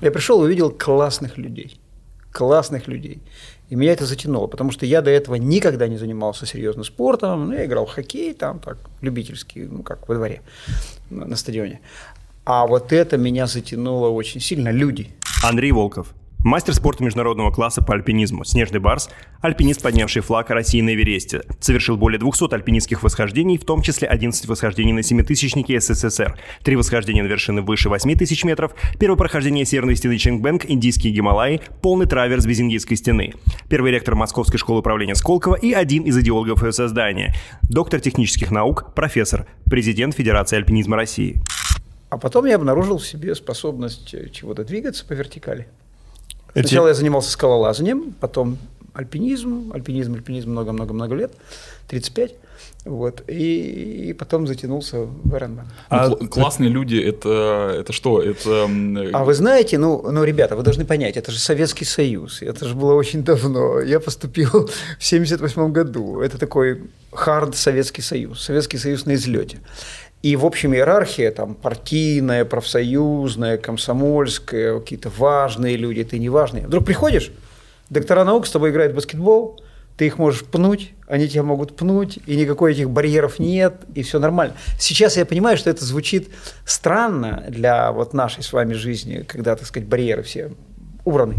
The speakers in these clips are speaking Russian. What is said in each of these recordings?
Я пришел и увидел классных людей. Классных людей. И меня это затянуло, потому что я до этого никогда не занимался серьезным спортом. Ну, я играл в хоккей, там так, любительский, ну, как во дворе, на стадионе. А вот это меня затянуло очень сильно. Люди. Андрей Волков, Мастер спорта международного класса по альпинизму, снежный барс, альпинист, поднявший флаг России на Эвересте, совершил более 200 альпинистских восхождений, в том числе 11 восхождений на семитысячнике СССР, три восхождения на вершины выше 8 тысяч метров, первое прохождение северной стены Ченгбэнг, индийские Гималаи, полный траверс без индийской стены, первый ректор Московской школы управления Сколково и один из идеологов ее создания, доктор технических наук, профессор, президент Федерации альпинизма России. А потом я обнаружил в себе способность чего-то двигаться по вертикали. Сначала Эти... я занимался скалолазанием, потом альпинизм, альпинизм, альпинизм много-много-много лет, 35. Вот, и, и потом затянулся в Ironman. А ну, классные люди это, это что? Это... А вы знаете, ну, ну, ребята, вы должны понять, это же Советский Союз, это же было очень давно. Я поступил в 78 году. Это такой хард Советский Союз, Советский Союз на излете. И, в общем, иерархия там партийная, профсоюзная, комсомольская, какие-то важные люди, ты не важные. Вдруг приходишь, доктора наук с тобой играют в баскетбол, ты их можешь пнуть, они тебя могут пнуть, и никакой этих барьеров нет, и все нормально. Сейчас я понимаю, что это звучит странно для вот нашей с вами жизни, когда, так сказать, барьеры все убраны.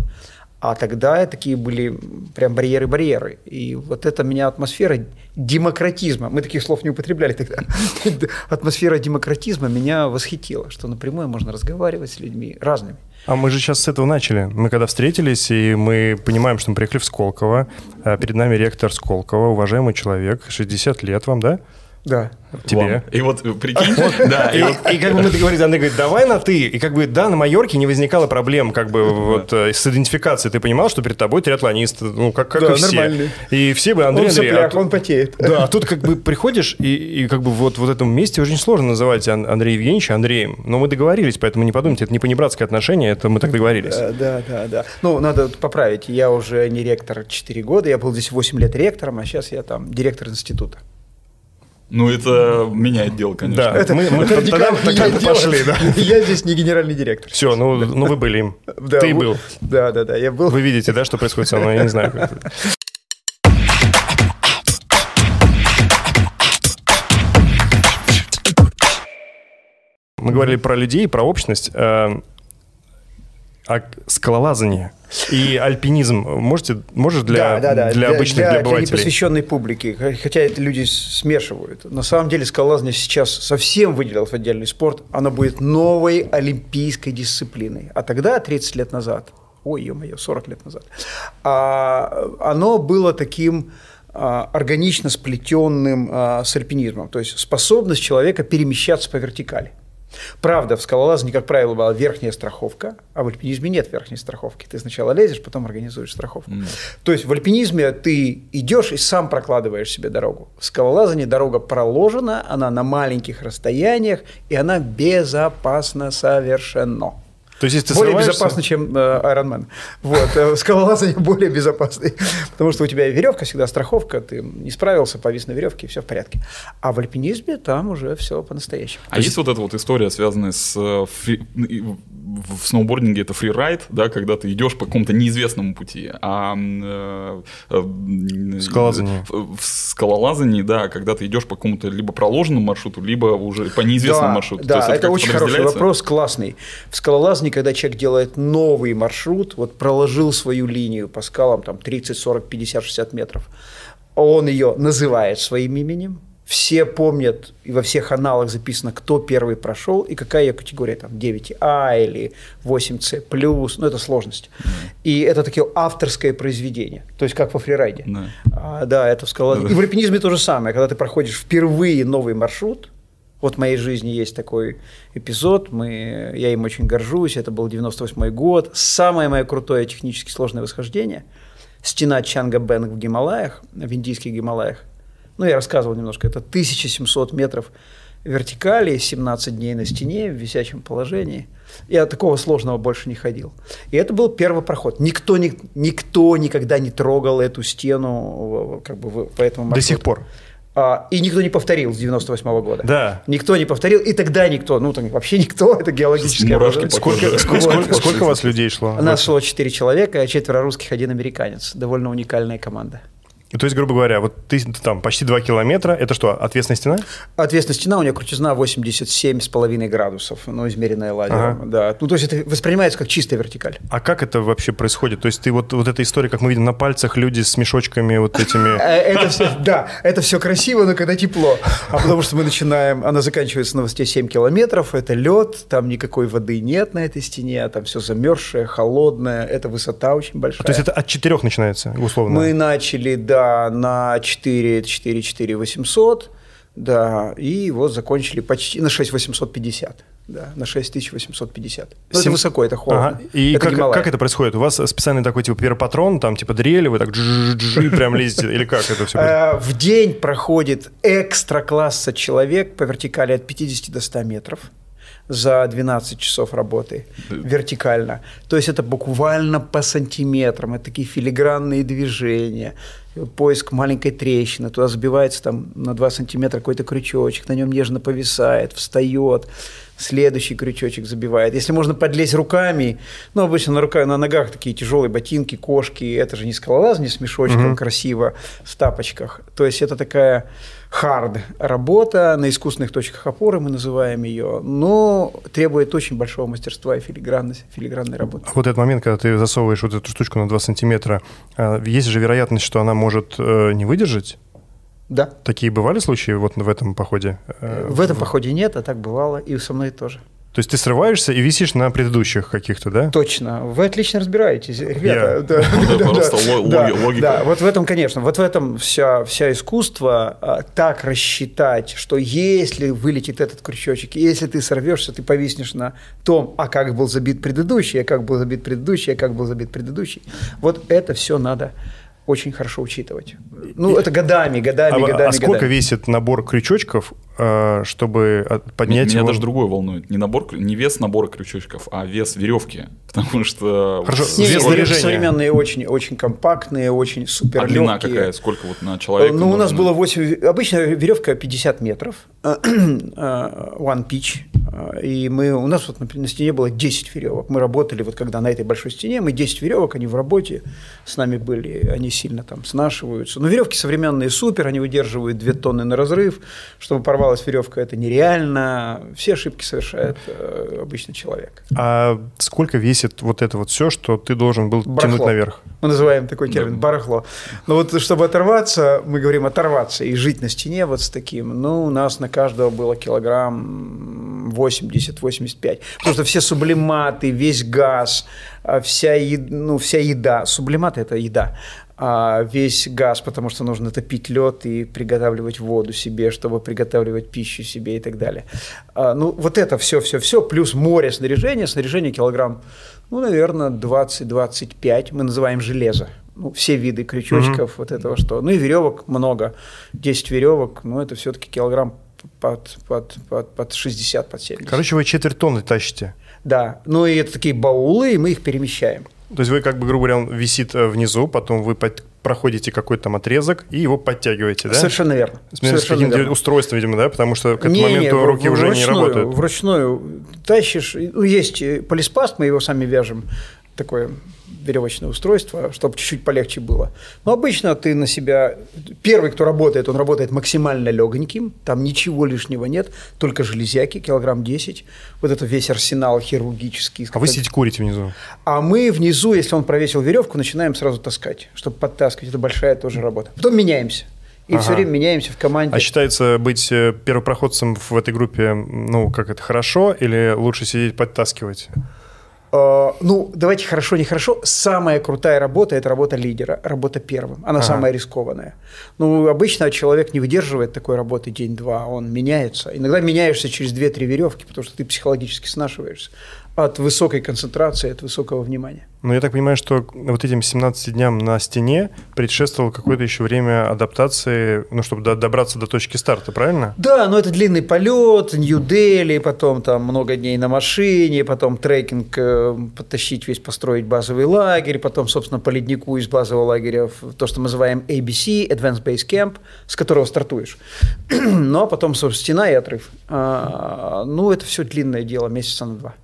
А тогда такие были прям барьеры-барьеры. И вот это меня атмосфера демократизма, мы таких слов не употребляли тогда, атмосфера демократизма меня восхитила, что напрямую можно разговаривать с людьми разными. А мы же сейчас с этого начали. Мы когда встретились, и мы понимаем, что мы приехали в Сколково, а перед нами ректор Сколково, уважаемый человек, 60 лет вам, да? Да. Тебе. Вам. И вот э, прикинь, да. И, вот, и как бы мы договорились, Андрей говорит, давай на ты. И как бы да, на Майорке не возникало проблем как бы вот э, с идентификацией. Ты понимал, что перед тобой триатлонист, ну как, как да, и все. Нормальный. И все бы Андрей, он Андрей. Сопляк, а он потеет. Да, а тут как бы приходишь, и, и как бы вот в этом месте очень сложно называть Андрея Евгеньевича Андреем. Но мы договорились, поэтому не подумайте, это не понебратское отношение, это мы так договорились. Да, да, да. да. Ну, надо поправить, я уже не ректор 4 года, я был здесь 8 лет ректором, а сейчас я там директор института. Ну, это меняет дело, конечно. Да, это, мы, мы это тогда, тогда пошли, да. Я здесь не генеральный директор. Все, ну, ну вы были им. Да, Ты был. Да, да, да, я был. Вы видите, да, что происходит со мной, я не знаю. Как Мы говорили про людей, про общность. А скалолазание и альпинизм можете, можешь для, да, да, да. для обычных, для, для, для непосвященной публики, хотя это люди смешивают. На самом деле скалолазание сейчас совсем выделилось в отдельный спорт, оно будет новой олимпийской дисциплиной. А тогда, 30 лет назад, ой, ё-моё, 40 лет назад, а, оно было таким а, органично сплетенным а, с альпинизмом, то есть способность человека перемещаться по вертикали. Правда, в скалолазании, как правило, была верхняя страховка, а в альпинизме нет верхней страховки. Ты сначала лезешь, потом организуешь страховку. Mm. То есть в альпинизме ты идешь и сам прокладываешь себе дорогу. В скалолазании дорога проложена, она на маленьких расстояниях, и она безопасна совершенно. То есть, если ты более безопасно, чем э, Ironman. Вот, э, скалолазание более безопасный, потому что у тебя веревка всегда страховка, ты не справился, повис на веревке, и все в порядке. А в альпинизме там уже все по-настоящему. А есть, вот эта вот история, связанная с э, фри... в сноубординге это фрирайд, да, когда ты идешь по какому-то неизвестному пути, а э, э, скалолазание. В, в скалолазании, да, когда ты идешь по какому-то либо проложенному маршруту, либо уже по неизвестному да, маршруту. Да, это, это очень хороший вопрос, классный. В скалолазании жизни, когда человек делает новый маршрут, вот проложил свою линию по скалам там 30, 40, 50, 60 метров, он ее называет своим именем, все помнят, и во всех аналах записано, кто первый прошел и какая ее категория, там 9А или 8С+, ну это сложность. Mm. И это такое авторское произведение, то есть как во фрирайде. Mm. А, да, это в скалолазании. Mm. И в альпинизме то же самое, когда ты проходишь впервые новый маршрут, вот в моей жизни есть такой эпизод, мы, я им очень горжусь, это был 98 год, самое мое крутое технически сложное восхождение, стена Чанга Бэнг в Гималаях, в индийских Гималаях, ну, я рассказывал немножко, это 1700 метров вертикали, 17 дней на стене в висячем положении. Я такого сложного больше не ходил. И это был первый проход. Никто, ни, никто никогда не трогал эту стену как бы, по этому маршруту. До сих пор? А, и никто не повторил с 98 -го года. Да. Никто не повторил, и тогда никто, ну, там вообще никто, это геологическое Мурашки Сколько, сколько, сколько, сколько у вас людей шло? У нас шло 4 человека, четверо русских, один американец. Довольно уникальная команда. То есть, грубо говоря, вот ты там почти 2 километра, это что, ответственная стена? Ответственная стена, у нее крутизна 87,5 градусов, ну, измеренная лазером. Ага. Да. Ну, то есть это воспринимается как чистая вертикаль. А как это вообще происходит? То есть ты вот, вот эта история, как мы видим на пальцах, люди с мешочками вот этими... Э, Это все, да, это все красиво, но когда тепло. А потому что мы начинаем, она заканчивается на высоте 7 километров, это лед, там никакой воды нет на этой стене, там все замерзшее, холодное, это высота очень большая. То есть это от четырех начинается, условно? Мы начали, да, на 4, 4, 4 800, да, и вот закончили почти на 6 850, да, на 6 850. Ну, это Сем- высоко, это холодно. Ага. И это как, Гималай. как это происходит? У вас специальный такой типа пиропатрон, там типа дрели, вы так прям лезете, или как это все? В день проходит экстра класса человек по вертикали от 50 до 100 метров за 12 часов работы вертикально. То есть это буквально по сантиметрам, это такие филигранные движения, поиск маленькой трещины, туда забивается там на 2 сантиметра какой-то крючочек, на нем нежно повисает, встает, следующий крючочек забивает. Если можно подлезть руками, ну, обычно на, руках, на ногах такие тяжелые ботинки, кошки, это же не скалолазание с мешочком, красиво, в тапочках. То есть это такая хард работа на искусственных точках опоры, мы называем ее, но требует очень большого мастерства и филигранности, филигранной работы. Вот этот момент, когда ты засовываешь вот эту штучку на 2 сантиметра, а, есть же вероятность, что она может э, не выдержать? Да. Такие бывали случаи вот в этом походе? Э, В этом походе нет, а так бывало, и со мной тоже. То есть ты срываешься и висишь на предыдущих каких-то, да? Точно. Вы отлично разбираетесь, ребята. Да, Ну да, просто да. логика. Да, вот в этом, конечно, вот в этом вся, вся искусство а, так рассчитать, что если вылетит этот крючочек, если ты сорвешься, ты повиснешь на том, а как был забит предыдущий, а как был забит предыдущий, а как был забит предыдущий. Вот это все надо очень хорошо учитывать. Ну, это годами, годами, А, годами, а сколько годами. весит набор крючочков, чтобы от- Меня, поднять меня его? даже другое волнует. Не, набор, не вес набора крючочков, а вес веревки. Потому что... Хорошо, вот вес веревки современные очень, очень компактные, очень супер А длина какая? Сколько вот на человека? Ну, у нас было 8... Обычно веревка 50 метров, э, one pitch, э, и мы, у нас вот на, стене было 10 веревок. Мы работали, вот когда на этой большой стене, мы 10 веревок, они в работе с нами были, они сильно там снашиваются. Но веревки современные супер, они выдерживают 2 тонны на разрыв. Чтобы порвалась веревка, это нереально. Все ошибки совершает э, обычный человек. А сколько весит вот это вот все, что ты должен был Барахло. тянуть наверх? Мы называем такой термин барахло. Но вот чтобы оторваться, мы говорим оторваться и жить на стене вот с таким, ну, у нас на каждого было килограмм 80-85. Потому что все сублиматы, весь газ, а, вся, ну, вся еда. Сублиматы – это еда. А весь газ, потому что нужно топить лед и приготавливать воду себе, чтобы приготавливать пищу себе и так далее. А, ну, вот это все-все-все, плюс море снаряжения, снаряжение килограмм, ну, наверное, 20-25, мы называем железо. Ну, все виды крючочков, вот этого что. Ну и веревок много. 10 веревок, ну это все-таки килограмм под, под, под, под 60, под 70. Короче, вы четверть тонны тащите. Да, ну и это такие баулы, и мы их перемещаем. То есть вы как бы, грубо говоря, он висит э, внизу, потом вы под- проходите какой-то там отрезок и его подтягиваете, да? Совершенно верно. С, Совершенно верно. устройством, видимо, да? Потому что к этому Не-не, моменту в- руки в- уже не вручную, работают. Вручную тащишь. Ну, есть э, полиспаст, мы его сами вяжем, такое веревочное устройство, чтобы чуть-чуть полегче было. Но обычно ты на себя... Первый, кто работает, он работает максимально легоньким, там ничего лишнего нет, только железяки, килограмм 10. Вот это весь арсенал хирургический. А вы сидите курите внизу. А мы внизу, если он провесил веревку, начинаем сразу таскать, чтобы подтаскивать. Это большая тоже работа. Потом меняемся. И Ага. все время меняемся в команде. А считается быть э, первопроходцем в этой группе, ну, как это, хорошо или лучше сидеть подтаскивать? Э, Ну, давайте хорошо, нехорошо. Самая крутая работа – это работа лидера, работа первым. Она Ага. самая рискованная. Ну, обычно человек не выдерживает такой работы день-два, он меняется. Иногда меняешься через 2-3 веревки, потому что ты психологически снашиваешься. От высокой концентрации, от высокого внимания. Ну, я так понимаю, что вот этим 17 дням на стене предшествовало какое-то еще время адаптации, ну, чтобы до, добраться до точки старта, правильно? Да, но это длинный полет, Нью-Дели, потом там много дней на машине, потом трекинг, э, подтащить весь, построить базовый лагерь, потом, собственно, по леднику из базового лагеря в то, что мы называем ABC, Advanced Base Camp, с которого стартуешь. ну, а потом, собственно, стена и отрыв. А, ну, это все длинное дело, месяца на два.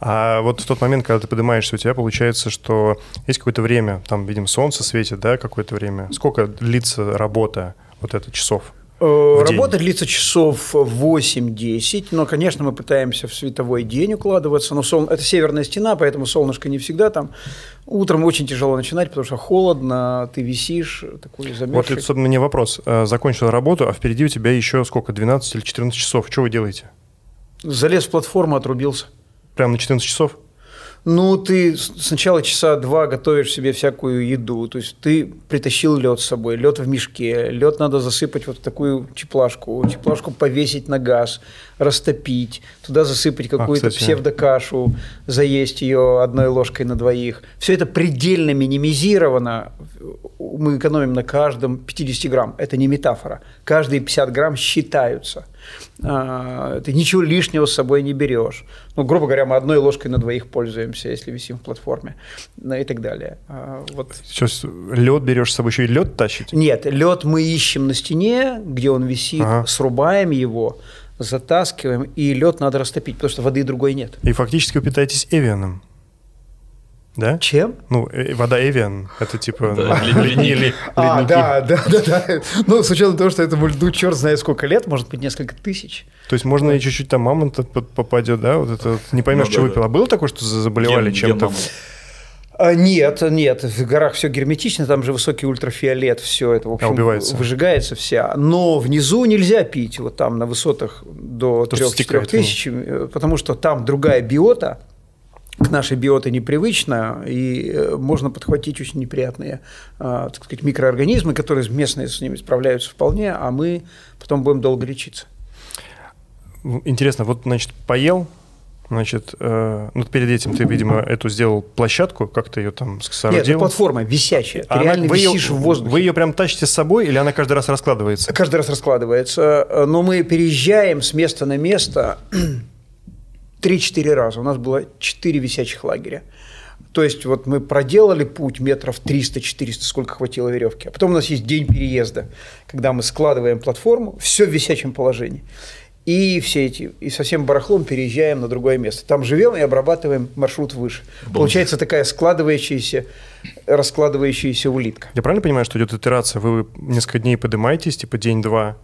А вот в тот момент, когда ты поднимаешься, у тебя получается, что есть какое-то время, там, видим, солнце светит, да, какое-то время. Сколько длится работа вот это часов? Э, работа длится часов 8-10, но, конечно, мы пытаемся в световой день укладываться, но сол... это северная стена, поэтому солнышко не всегда там. Утром очень тяжело начинать, потому что холодно, ты висишь, такой замерзший. Вот, это, собственно, мне вопрос. Э, закончил работу, а впереди у тебя еще сколько, 12 или 14 часов. Что вы делаете? Залез в платформу, отрубился. Прям на 14 часов? Ну, ты сначала часа два готовишь себе всякую еду. То есть ты притащил лед с собой, лед в мешке. Лед надо засыпать вот в такую теплашку. Теплашку повесить на газ, растопить. Туда засыпать а, какую-то а, псевдокашу, заесть ее одной ложкой на двоих. Все это предельно минимизировано. Мы экономим на каждом 50 грамм. Это не метафора. Каждые 50 грамм считаются. А, ты ничего лишнего с собой не берешь. Ну, грубо говоря, мы одной ложкой на двоих пользуемся, если висим в платформе ну, и так далее. А, вот. Сейчас лед берешь с собой, еще и лед тащите? Нет, лед мы ищем на стене, где он висит, ага. срубаем его, затаскиваем, и лед надо растопить, потому что воды другой нет. И фактически вы питаетесь эвианом. Да? Чем? Ну, э, вода Эвиан. Это типа... Да, а, да, да, да, да. Ну, с учетом того, что этому льду черт знает сколько лет, может быть, несколько тысяч. То есть можно и чуть-чуть там мамонт попадет, да? Вот это не поймешь, ну, что да, выпил. А было такое, что заболевали чем-то? А, нет, нет, в горах все герметично, там же высокий ультрафиолет, все это, в общем, а убивается. выжигается вся. Но внизу нельзя пить, вот там на высотах до 3-4 тысяч, э, потому что там другая биота, к нашей биоте непривычно, и э, можно подхватить очень неприятные а, так сказать, микроорганизмы, которые местные с ними справляются вполне, а мы потом будем долго лечиться. Интересно, вот, значит, поел, значит, э, ну, перед этим ты, видимо, эту сделал площадку, как ты ее там соорудил? Нет, это платформа висячая, ты а реально вы висишь ее, в воздухе. Вы ее прям тащите с собой или она каждый раз раскладывается? Каждый раз раскладывается, но мы переезжаем с места на место 3-4 раза. У нас было 4 висячих лагеря. То есть вот мы проделали путь метров 300-400, сколько хватило веревки. А потом у нас есть день переезда, когда мы складываем платформу, все в висячем положении. И все эти, и совсем барахлом переезжаем на другое место. Там живем и обрабатываем маршрут выше. Боже. Получается такая складывающаяся, раскладывающаяся улитка. Я правильно понимаю, что идет итерация? Вы несколько дней поднимаетесь, типа день-два,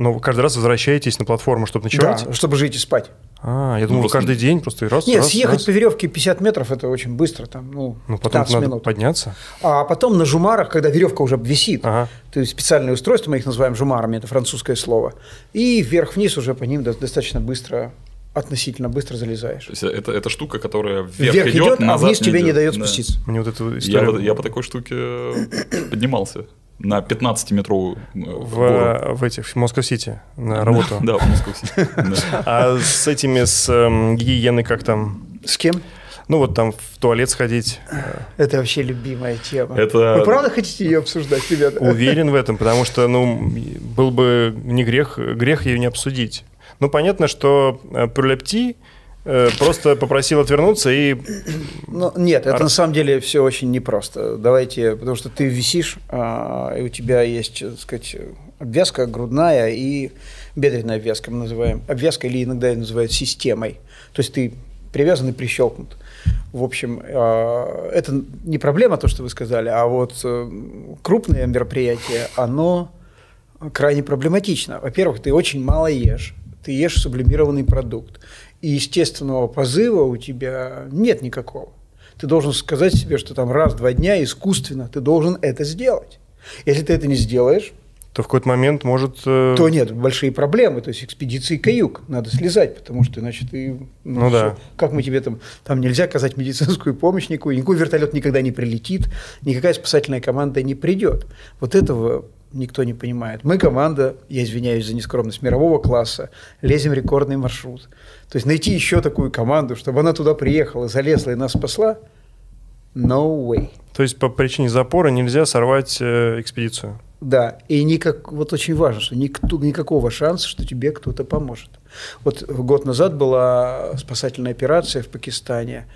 но вы каждый раз возвращаетесь на платформу, чтобы ночевать? Да, чтобы жить и спать. А, я думал, ну, каждый день просто раз, Нет, раз, съехать раз. по веревке 50 метров – это очень быстро, там, ну, ну потом надо минут. подняться. А потом на жумарах, когда веревка уже висит, ага. то есть специальные устройства, мы их называем жумарами, это французское слово, и вверх-вниз уже по ним достаточно быстро относительно быстро залезаешь. То есть это, это штука, которая вверх, вверх идет, идет а вниз тебе не дает спуститься. Мне вот эта история... я, я по такой штуке поднимался на 15-метровую э, в, в этих в Москва-Сити на работу. Да, в Москва-Сити. А с этими, с эм, гигиеной как там? С кем? Ну вот там в туалет сходить. Это вообще любимая тема. Это... Вы правда хотите ее обсуждать, ребята? Уверен в этом, потому что, ну, был бы не грех, грех ее не обсудить. Ну, понятно, что э, пролепти Э, просто попросил отвернуться и... Ну, нет, это на самом деле все очень непросто. Давайте, потому что ты висишь, а, и у тебя есть, так сказать, обвязка грудная и бедренная обвязка, мы называем. Обвязка или иногда ее называют системой. То есть ты привязан и прищелкнут. В общем, а, это не проблема, то, что вы сказали, а вот э, крупное мероприятие, оно крайне проблематично. Во-первых, ты очень мало ешь, ты ешь сублимированный продукт и естественного позыва у тебя нет никакого. Ты должен сказать себе, что там раз-два дня искусственно ты должен это сделать. Если ты это не сделаешь, то в какой-то момент может... Э... То нет, большие проблемы. То есть экспедиции каюк, надо слезать, потому что, значит, ты... Ну, ну да. Как мы тебе там... Там нельзя оказать медицинскую помощь никакую, никакой вертолет никогда не прилетит, никакая спасательная команда не придет. Вот этого никто не понимает. Мы команда, я извиняюсь за нескромность, мирового класса, лезем рекордный маршрут. То есть найти еще такую команду, чтобы она туда приехала, залезла и нас спасла, no way. То есть по причине запора нельзя сорвать э, экспедицию? Да, и никак, вот очень важно, что никто, никакого шанса, что тебе кто-то поможет. Вот год назад была спасательная операция в Пакистане,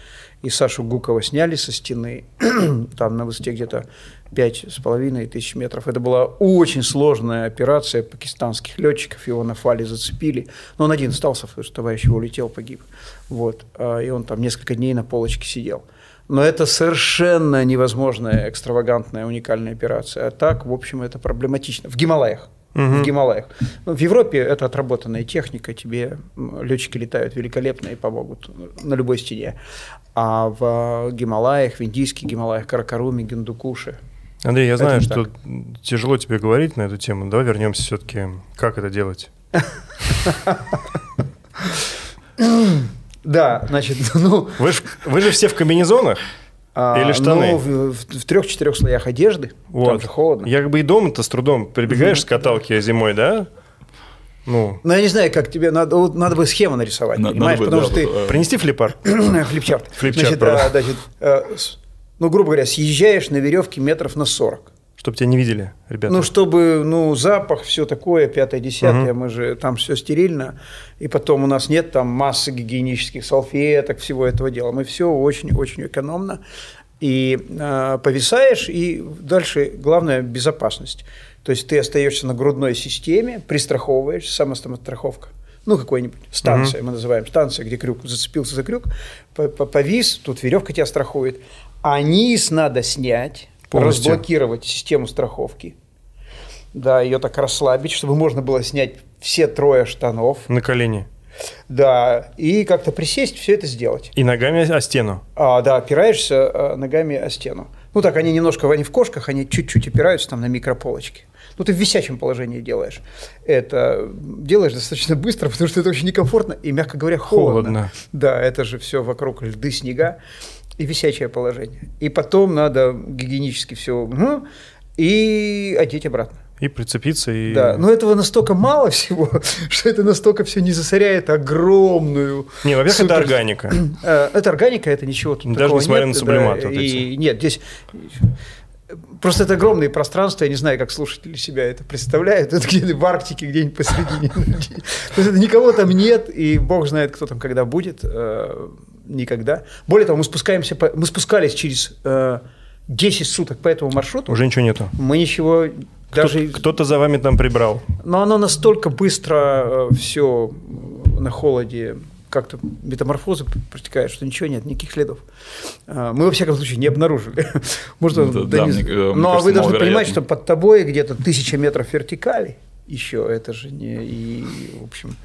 и Сашу Гукова сняли со стены, там на высоте где-то пять с половиной тысяч метров. Это была очень сложная операция пакистанских летчиков, его на фале зацепили. Но он один остался, потому что товарищ его улетел, погиб. Вот. А, и он там несколько дней на полочке сидел. Но это совершенно невозможная, экстравагантная, уникальная операция. А так, в общем, это проблематично. В Гималаях. Угу. В Гималаях. Ну, в Европе это отработанная техника, тебе летчики летают великолепно и помогут на любой стене. А в Гималаях, в индийских Гималаях, Каракаруме, Гиндукуше. Андрей, я знаю, что так. тяжело тебе говорить на эту тему. Давай вернемся все-таки, как это делать. Да, значит, ну... Вы вы же все в комбинезонах? А, Или штаны? Ну, в, в, в трех-четырех слоях одежды. Вот. Там же холодно. Я как бы и дома-то с трудом прибегаешь mm-hmm. с каталки зимой, да? Ну. ну, я не знаю, как тебе надо, вот, надо бы схему нарисовать, надо, понимаешь? Надо Потому да, что ты... Принести флипар? Флипчарт. Флипчарт, значит, а, значит, а, ну, грубо говоря, съезжаешь на веревке метров на 40. Чтобы тебя не видели, ребята. Ну, чтобы, ну, запах, все такое, пятое, десятое, угу. мы же, там все стерильно, и потом у нас нет там массы гигиенических салфеток, всего этого дела. Мы все очень-очень экономно. И э, повисаешь, и дальше главное – безопасность. То есть ты остаешься на грудной системе, пристраховываешь, самостраховка ну, какой-нибудь станция, угу. мы называем станция, где крюк зацепился за крюк, повис, тут веревка тебя страхует. А низ надо снять, Полностью. разблокировать систему страховки. Да, ее так расслабить, чтобы можно было снять все трое штанов. На колени. Да, и как-то присесть, все это сделать. И ногами о стену. А, да, опираешься а, ногами о стену. Ну так, они немножко, они в кошках, они чуть-чуть опираются там на микрополочке. Ну, ты в висячем положении делаешь. Это делаешь достаточно быстро, потому что это очень некомфортно и, мягко говоря, холодно. холодно. Да, это же все вокруг льды, снега и висячее положение. И потом надо гигиенически все угу, и одеть обратно. И прицепиться. И... Да, но этого настолько мало всего, что это настолько все не засоряет огромную... Не, во-первых, супер... это органика. Э, это органика, это ничего тут Даже несмотря нет, на сублимат. Да, вот и нет, здесь Просто это огромные пространства, я не знаю, как слушатели себя это представляют. Это где-то в Арктике, где-нибудь посередине. То есть никого там нет, и бог знает, кто там когда будет. Э, никогда. Более того, мы спускаемся, по, мы спускались через 10 э, суток по этому маршруту. Уже ничего нету. Мы ничего Кто, даже... Кто-то за вами там прибрал. Но оно настолько быстро э, все на холоде как-то метаморфоза протекает, что ничего нет, никаких следов. А, мы, во всяком случае, не обнаружили. Может, да, да, да, не... мне, Но кажется, вы должны понимать, что под тобой где-то тысяча метров вертикали еще это же не и в общем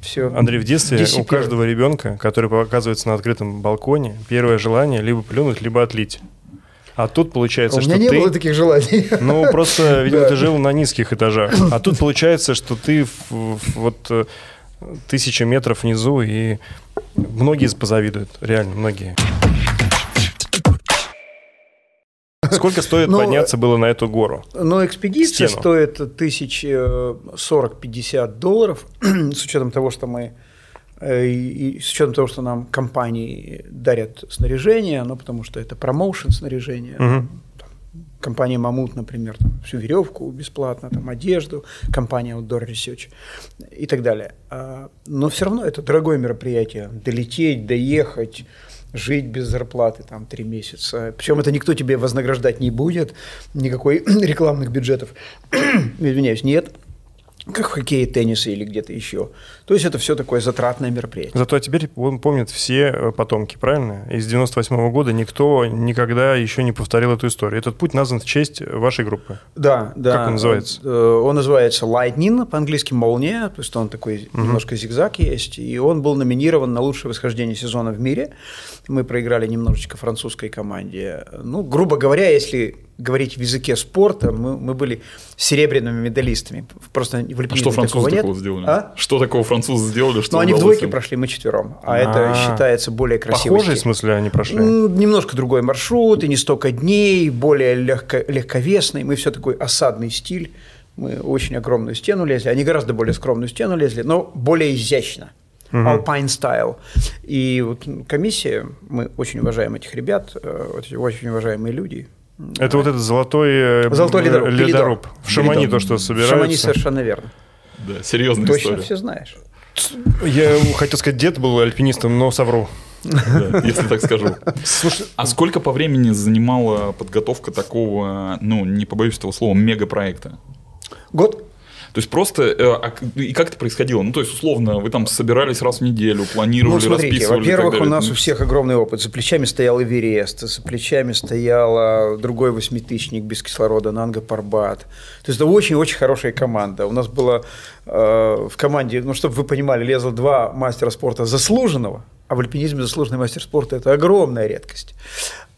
все. Андрей, в детстве у каждого ребенка, который показывается на открытом балконе, первое желание либо плюнуть, либо отлить. А тут получается, а что у меня ты... не было таких желаний. Ну, просто, видимо, ты жил на низких этажах. А тут получается, что ты вот э, тысяча метров внизу, и многие позавидуют, реально, многие. Сколько стоит но, подняться было на эту гору? Ну, экспедиция Стену. стоит тысяч 40-50 долларов, с учетом того, что мы э, и с учетом того, что нам компании дарят снаряжение, ну, потому что это промоушен снаряжения, угу. компания Мамут, например, там, всю веревку бесплатно, там, одежду, компания Outdoor Research и так далее. А, но все равно это дорогое мероприятие. Долететь, доехать, жить без зарплаты там три месяца. Причем это никто тебе вознаграждать не будет, никакой рекламных бюджетов. Извиняюсь, нет как в хоккее, теннисе или где-то еще. То есть это все такое затратное мероприятие. Зато теперь он помнит все э, потомки, правильно? Из 98 -го года никто никогда еще не повторил эту историю. Этот путь назван в честь вашей группы. Да, да. Как он называется? Э, он называется Lightning, по-английски молния, то есть он такой угу. немножко зигзаг есть, и он был номинирован на лучшее восхождение сезона в мире. Мы проиграли немножечко французской команде. Ну, грубо говоря, если говорить в языке спорта, мы, мы были серебряными медалистами. Просто в а что французы такого, такого сделали? А? Что такого французы сделали? Что ну, они в двойке им? прошли, мы четвером. А, а это считается более красивым. Похожий в смысле они прошли? Ну, немножко другой маршрут, и не столько дней, более легко, легковесный. Мы все такой осадный стиль. Мы очень огромную стену лезли. Они гораздо более скромную стену лезли, но более изящно. Uh-huh. Alpine Style. И вот комиссия, мы очень уважаем этих ребят, э, очень уважаемые люди, это вот этот золотой, э, золотой ледоруб. ледоруб. В Шамани Ледоруб. то, что собирается. В Шамани совершенно верно. Да, серьезная Точно история. все знаешь. Я хотел сказать, дед был альпинистом, но совру. Да, если так скажу. Слушай, а сколько по времени занимала подготовка такого, ну, не побоюсь этого слова, мегапроекта? Год. То есть просто, э, а, и как это происходило? Ну, то есть, условно, вы там собирались раз в неделю, планировали, ну, смотрите, расписывали Во-первых, у нас у всех огромный опыт. За плечами стоял Эверест, за плечами стоял другой восьмитысячник без кислорода, Нанга Парбат. То есть, это очень-очень хорошая команда. У нас было э, в команде, ну, чтобы вы понимали, лезло два мастера спорта заслуженного, а в альпинизме заслуженный мастер спорта – это огромная редкость.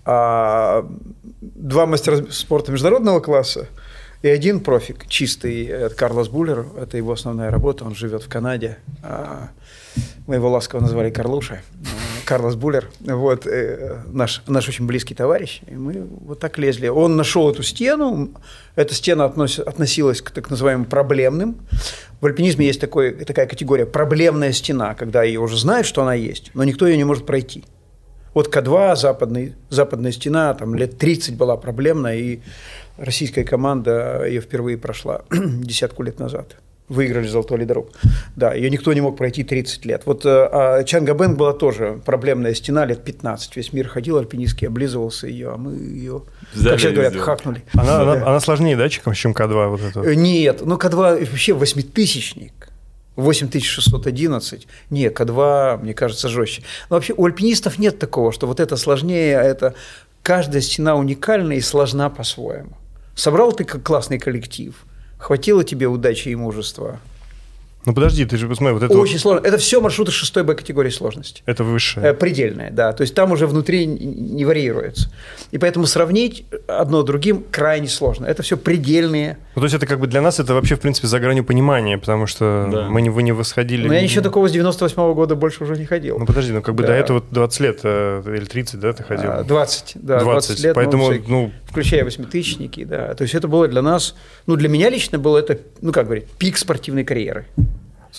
А два мастера спорта международного класса – и один профик, чистый, это Карлос Буллер, это его основная работа, он живет в Канаде. А, мы его ласково назвали Карлуша, Карлос Буллер, вот, э, наш, наш очень близкий товарищ, и мы вот так лезли. Он нашел эту стену, эта стена относ, относилась к так называемым проблемным. В альпинизме есть такой, такая категория проблемная стена, когда ее уже знают, что она есть, но никто ее не может пройти. Вот К2, западный, западная стена, там лет 30 была проблемная, и российская команда ее впервые прошла десятку лет назад. Выиграли золотой лидоруб. Да, ее никто не мог пройти 30 лет. Вот э, а Чангабенг была тоже проблемная стена лет 15. Весь мир ходил альпинистский, облизывался ее, а мы ее, Взяли как сейчас говорят, сделали. хакнули. Она, да. она, она сложнее, да, чем К2? Вот это? Э, нет, ну К2 вообще восьмитысячник. 8611. Не, К2, мне кажется, жестче. Но вообще у альпинистов нет такого, что вот это сложнее, а это каждая стена уникальна и сложна по-своему. Собрал ты как классный коллектив, хватило тебе удачи и мужества, ну подожди, ты же посмотри, вот это Очень вот... сложно. Это все маршруты шестой Б категории сложности. Это высшее. Э, предельное, да. То есть там уже внутри не варьируется. И поэтому сравнить одно с другим крайне сложно. Это все предельные. Ну, то есть это как бы для нас это вообще, в принципе, за гранью понимания, потому что да. мы не, вы не восходили. Но я еще такого с 98 -го года больше уже не ходил. Ну подожди, ну как бы да. до этого 20 лет э, или 30, да, ты ходил? 20, а, да, 20, 20 лет. Поэтому, ну, ну, включая восьмитысячники, да. То есть это было для нас, ну для меня лично было это, ну как говорить, пик спортивной карьеры.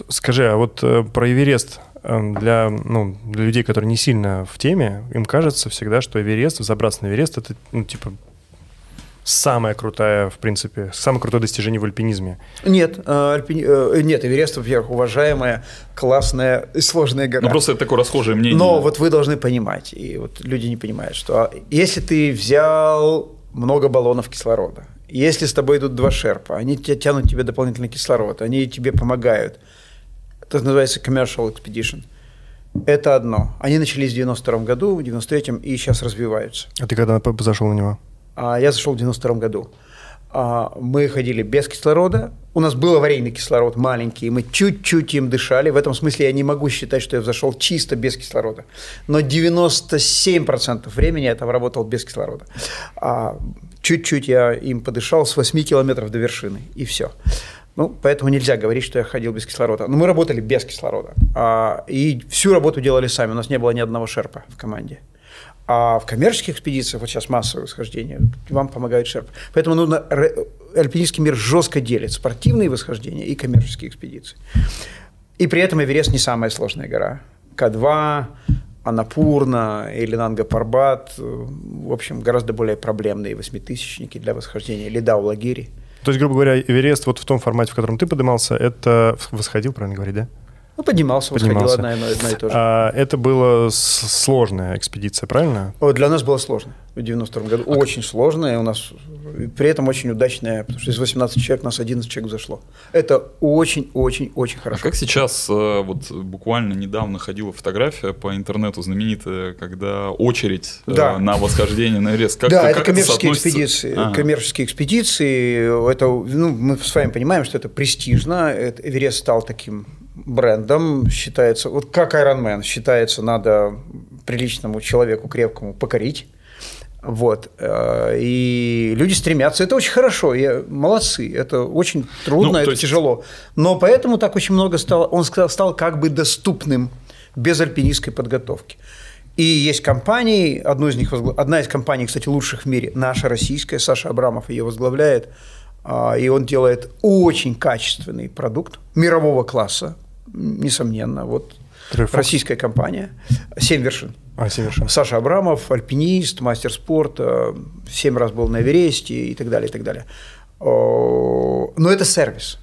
Скажи, а вот э, про Эверест э, для, ну, для людей, которые не сильно в теме, им кажется всегда, что Эверест, забраться на Эверест, это, ну, типа, самое крутое, в принципе, самое крутое достижение в альпинизме? Нет, э, альпини... нет, Эверест, во-первых, уважаемая, классная и сложная гора. Ну, просто это такое расхожее мнение. Но вот вы должны понимать, и вот люди не понимают, что если ты взял много баллонов кислорода, если с тобой идут два шерпа, они тянут тебе дополнительный кислород, они тебе помогают – это называется Commercial Expedition. Это одно. Они начались в 92 году, в 93-м и сейчас развиваются. А ты когда зашел на него? А, я зашел в 92 году. А, мы ходили без кислорода. У нас был аварийный кислород маленький, мы чуть-чуть им дышали. В этом смысле я не могу считать, что я зашел чисто без кислорода. Но 97% времени я там работал без кислорода. А, чуть-чуть я им подышал с 8 километров до вершины, и все. Ну, поэтому нельзя говорить, что я ходил без кислорода. Но мы работали без кислорода. А, и всю работу делали сами. У нас не было ни одного шерпа в команде. А в коммерческих экспедициях, вот сейчас массовое восхождение, вам помогает шерп. Поэтому нужно, альпинистский мир жестко делит спортивные восхождения и коммерческие экспедиции. И при этом Эверест не самая сложная гора. К2, Анапурна или Нанга Парбат, в общем, гораздо более проблемные восьмитысячники для восхождения, или Даулагири. То есть, грубо говоря, Эверест вот в том формате, в котором ты поднимался, это восходил, правильно говорить, да? Ну, поднимался, поднимался. одна, одна и то же. А, это была сложная экспедиция, правильно? Для нас было сложно в 92 году. А очень как... сложная, у нас при этом очень удачная, потому что из 18 человек нас 11 человек зашло. Это очень-очень-очень хорошо. А как сейчас, э, вот буквально недавно ходила фотография по интернету знаменитая, когда очередь э, да. на восхождение на Эверест. Как, да, как это коммерческие это экспедиции. А. Коммерческие экспедиции, это, ну, мы с вами понимаем, что это престижно. Эверест стал таким брендом считается, вот как Iron Man считается, надо приличному человеку крепкому покорить. Вот. Э, и люди стремятся. Это очень хорошо. Я, молодцы. Это очень трудно, ну, это есть... тяжело. Но поэтому так очень много стало. Он стал как бы доступным без альпинистской подготовки. И есть компании, одну из них, одна из компаний, кстати, лучших в мире, наша российская, Саша Абрамов ее возглавляет, а, и он делает очень качественный продукт мирового класса, несомненно. Вот Трефокс. российская компания «Семь вершин». А, «Семь вершин». Саша Абрамов, альпинист, мастер спорта, семь раз был на Эвересте и так далее, и так далее. Но это сервис.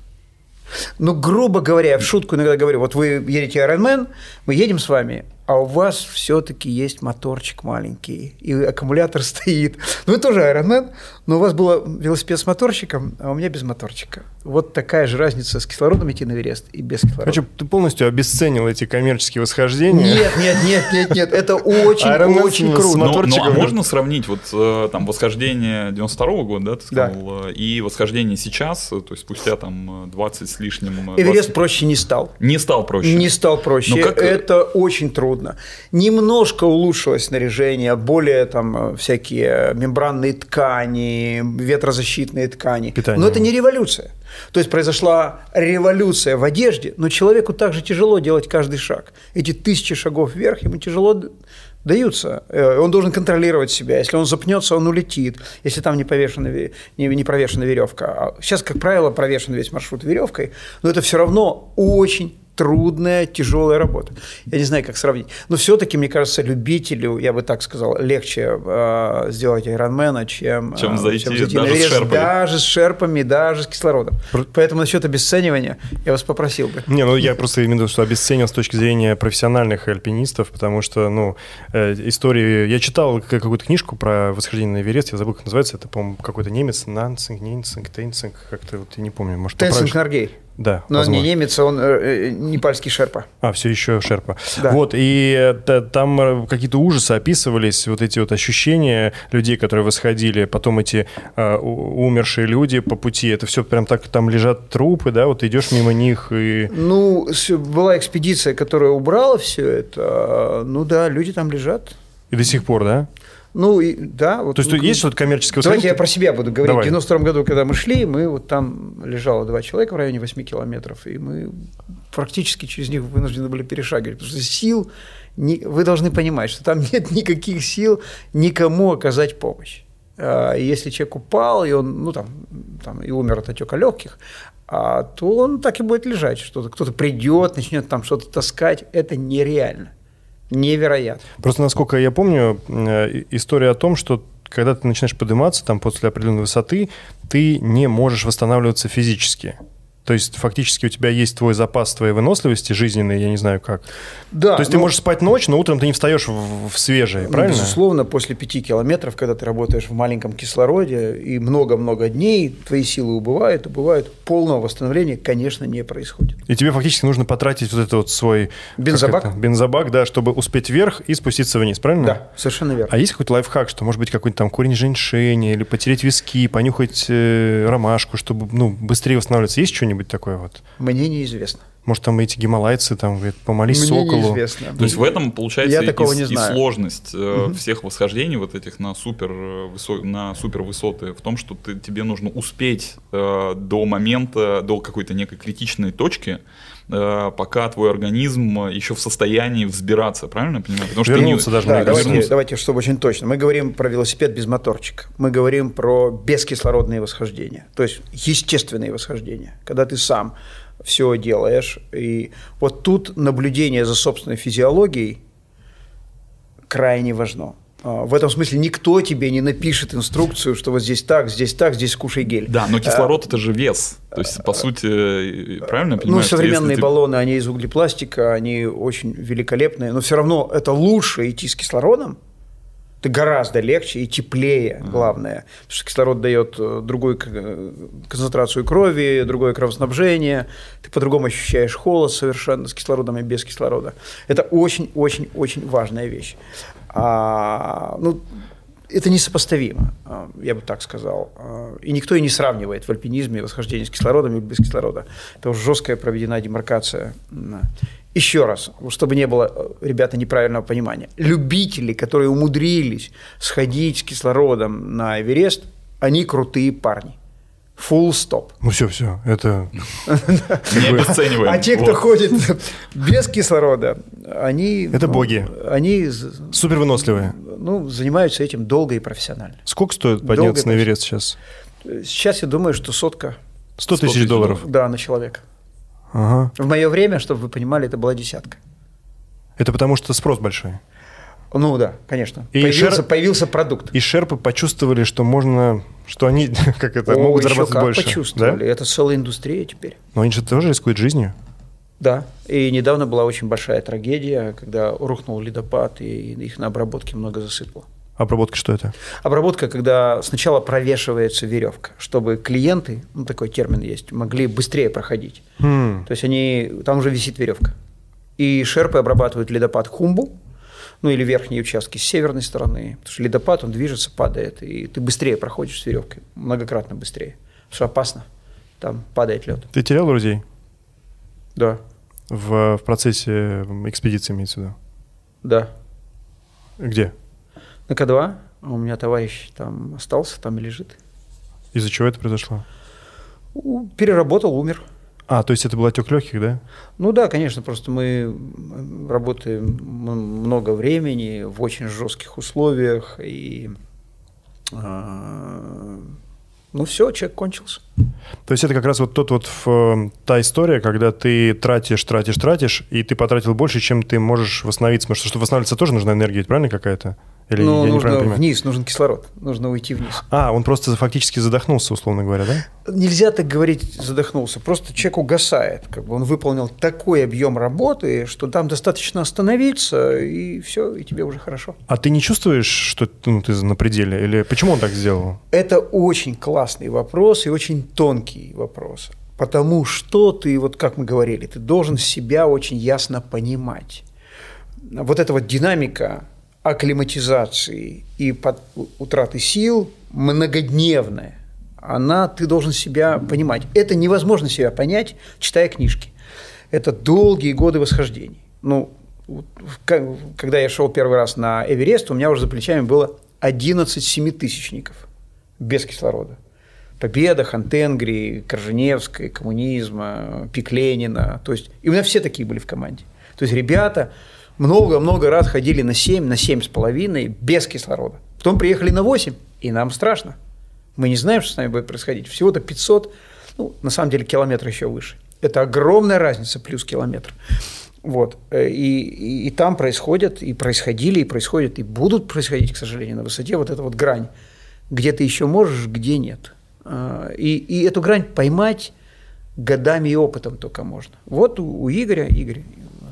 Ну, грубо говоря, я в шутку иногда говорю, вот вы едете Ironman, мы едем с вами, а у вас все-таки есть моторчик маленький, и аккумулятор стоит. Ну, вы тоже Ironman, но у вас был велосипед с моторчиком, а у меня без моторчика. Вот такая же разница с кислородом идти на Верест и без кислорода. Хочу, ты полностью обесценил эти коммерческие восхождения. Нет, нет, нет, нет, нет, это очень, очень круто. Но, ну, а можно сравнить вот э, там восхождение 92 -го года, да, ты сказал, да. и восхождение сейчас, то есть спустя там 20 с лишним... 20... Эверест проще не стал. Не стал проще. Не стал проще. как... Это очень трудно. Немножко улучшилось снаряжение, более там всякие мембранные ткани, ветрозащитные ткани. Питание. Но это не революция. То есть произошла революция в одежде, но человеку также тяжело делать каждый шаг. Эти тысячи шагов вверх ему тяжело даются. Э, он должен контролировать себя. Если он запнется, он улетит. Если там не, повешена, не, не провешена веревка. Сейчас, как правило, провешен весь маршрут веревкой, но это все равно очень трудная, тяжелая работа. Я не знаю, как сравнить. Но все-таки, мне кажется, любителю, я бы так сказал, легче э, сделать айронмена, чем, чем э, зайти, чем зайти даже, на с шерпами. даже с шерпами, даже с кислородом. Поэтому насчет обесценивания я вас попросил бы. Не, ну я просто имею в виду, что обесценил с точки зрения профессиональных альпинистов, потому что, ну, э, истории... Я читал какую-то книжку про восхождение на Эверест, я забыл, как называется, это, по-моему, какой-то немец, Нансинг, Нинцинг, Тейнцинг, как-то вот я не помню, может, Тейнцинг Наргей. Да. Но возможно. он не немец, он э, э, непальский шерпа. А, все еще шерпа. Да. Вот, и э, там э, какие-то ужасы описывались, вот эти вот ощущения людей, которые восходили, потом эти э, умершие люди по пути, это все прям так, там лежат трупы, да, вот идешь мимо них и... Ну, была экспедиция, которая убрала все это, ну да, люди там лежат. И до сих пор, да? Ну, и, да. Вот, То есть ну, есть что-то коммерческое Давайте я про себя буду говорить. Давай. В 92 году, когда мы шли, мы вот там лежало два человека в районе 8 километров, и мы практически через них вынуждены были перешагивать, потому что сил, не, вы должны понимать, что там нет никаких сил никому оказать помощь. А, если человек упал, и он, ну, там, там и умер от отека легких, а, то он так и будет лежать, что-то кто-то придет, начнет там что-то таскать, это нереально невероятно. Просто, насколько я помню, э, история о том, что когда ты начинаешь подниматься там после определенной высоты, ты не можешь восстанавливаться физически. То есть фактически у тебя есть твой запас твоей выносливости жизненной, я не знаю как. Да. То есть но... ты можешь спать ночь, но утром ты не встаешь в, в свежее, ну, правильно? Безусловно, после пяти километров, когда ты работаешь в маленьком кислороде и много-много дней, твои силы убывают, убывают, полного восстановления, конечно, не происходит. И тебе фактически нужно потратить вот этот вот свой... Бензобак? Бензобак, да, чтобы успеть вверх и спуститься вниз, правильно? Да, совершенно верно. А есть какой-то лайфхак, что может быть какой-нибудь там корень женьшеня или потереть виски, понюхать э, ромашку, чтобы ну, быстрее восстанавливаться? Есть что-нибудь? Что-нибудь такое вот? Мне неизвестно. Может, там эти гималайцы, там, говорят, помолись Мне соколу. неизвестно. То есть в этом, получается, Я такого и, не знаю. и сложность угу. всех восхождений вот этих на супер, э, высо... на супер высоты в том, что ты, тебе нужно успеть э, до момента, до какой-то некой критичной точки, э, пока твой организм еще в состоянии взбираться, правильно я понимаю? Потому вернуться что даже да, давайте, давайте, чтобы очень точно. Мы говорим про велосипед без моторчика. Мы говорим про бескислородные восхождения. То есть естественные восхождения. Когда ты сам все делаешь. И вот тут наблюдение за собственной физиологией крайне важно. А, в этом смысле никто тебе не напишет инструкцию, что вот здесь так, здесь так, здесь кушай гель. Да, но кислород а, это же вес. То есть, по сути, правильно понимаю? Ну, современные ты... баллоны, они из углепластика, они очень великолепные, но все равно это лучше идти с кислородом, это гораздо легче и теплее, главное. Потому что кислород дает э, другую концентрацию крови, другое кровоснабжение. Ты по-другому ощущаешь холод совершенно с кислородом и без кислорода. Это очень-очень-очень важная вещь. А, ну, это несопоставимо, а, я бы так сказал. А, и никто и не сравнивает в альпинизме восхождение с кислородом и без кислорода. Это уже жесткая проведена демаркация. Еще раз, чтобы не было, ребята, неправильного понимания. Любители, которые умудрились сходить с кислородом на Эверест, они крутые парни. Full stop. Ну все, все, это... Не обесцениваем. А те, кто ходит без кислорода, они... Это боги. Они... Супер выносливые. Ну, занимаются этим долго и профессионально. Сколько стоит подняться на Эверест сейчас? Сейчас я думаю, что сотка. 100 тысяч долларов? Да, на человека. Ага. В мое время, чтобы вы понимали, это была десятка. Это потому что спрос большой? Ну да, конечно. И появился, шер... появился продукт. И шерпы почувствовали, что можно, что они как это, О, могут зарабатывать как больше. почувствовали. Да? Это целая индустрия теперь. Но они же тоже рискуют жизнью. Да. И недавно была очень большая трагедия, когда рухнул ледопад, и их на обработке много засыпало. Обработка что это? Обработка, когда сначала провешивается веревка, чтобы клиенты, ну такой термин есть, могли быстрее проходить. Hmm. То есть они, там уже висит веревка. И шерпы обрабатывают ледопад Хумбу, ну или верхние участки с северной стороны, потому что ледопад, он движется, падает, и ты быстрее проходишь с веревкой, многократно быстрее, потому что опасно, там падает лед. Ты терял друзей? Да. В, в процессе экспедиции имеется в виду? Да. Где? На К2. У меня товарищ там остался, там и лежит. Из-за чего это произошло? Переработал, умер. А, то есть это был отек легких, да? Ну да, конечно, просто мы работаем много времени в очень жестких условиях, и а, ну все, человек кончился. То есть это как раз вот тот вот в, та история, когда ты тратишь, тратишь, тратишь, и ты потратил больше, чем ты можешь восстановиться. Потому что, чтобы восстанавливаться, тоже нужна энергия, правильно какая-то? Или ну, я нужно вниз, нужен кислород, нужно уйти вниз. А, он просто фактически задохнулся, условно говоря, да? Нельзя так говорить, задохнулся. Просто человек угасает. Как бы он выполнил такой объем работы, что там достаточно остановиться, и все, и тебе уже хорошо. А ты не чувствуешь, что ну, ты на пределе? Или почему он так сделал? Это очень классный вопрос и очень тонкий вопрос. Потому что ты, вот как мы говорили, ты должен себя очень ясно понимать. Вот эта вот динамика акклиматизации и под, утраты сил многодневная, она, ты должен себя понимать. Это невозможно себя понять, читая книжки. Это долгие годы восхождений. Ну, когда я шел первый раз на Эверест, у меня уже за плечами было 11 семитысячников без кислорода. Победа, Хантенгри, Корженевская, коммунизма, Пик Ленина. То есть, и у меня все такие были в команде. То есть ребята, много-много раз ходили на 7, на 7,5 без кислорода. Потом приехали на 8, и нам страшно. Мы не знаем, что с нами будет происходить. Всего-то 500, ну, на самом деле, километр еще выше. Это огромная разница, плюс километр. Вот. И, и, и там происходят, и происходили, и происходят, и будут происходить, к сожалению, на высоте вот эта вот грань. Где ты еще можешь, где нет. А, и, и эту грань поймать годами и опытом только можно. Вот у, у Игоря, Игорь,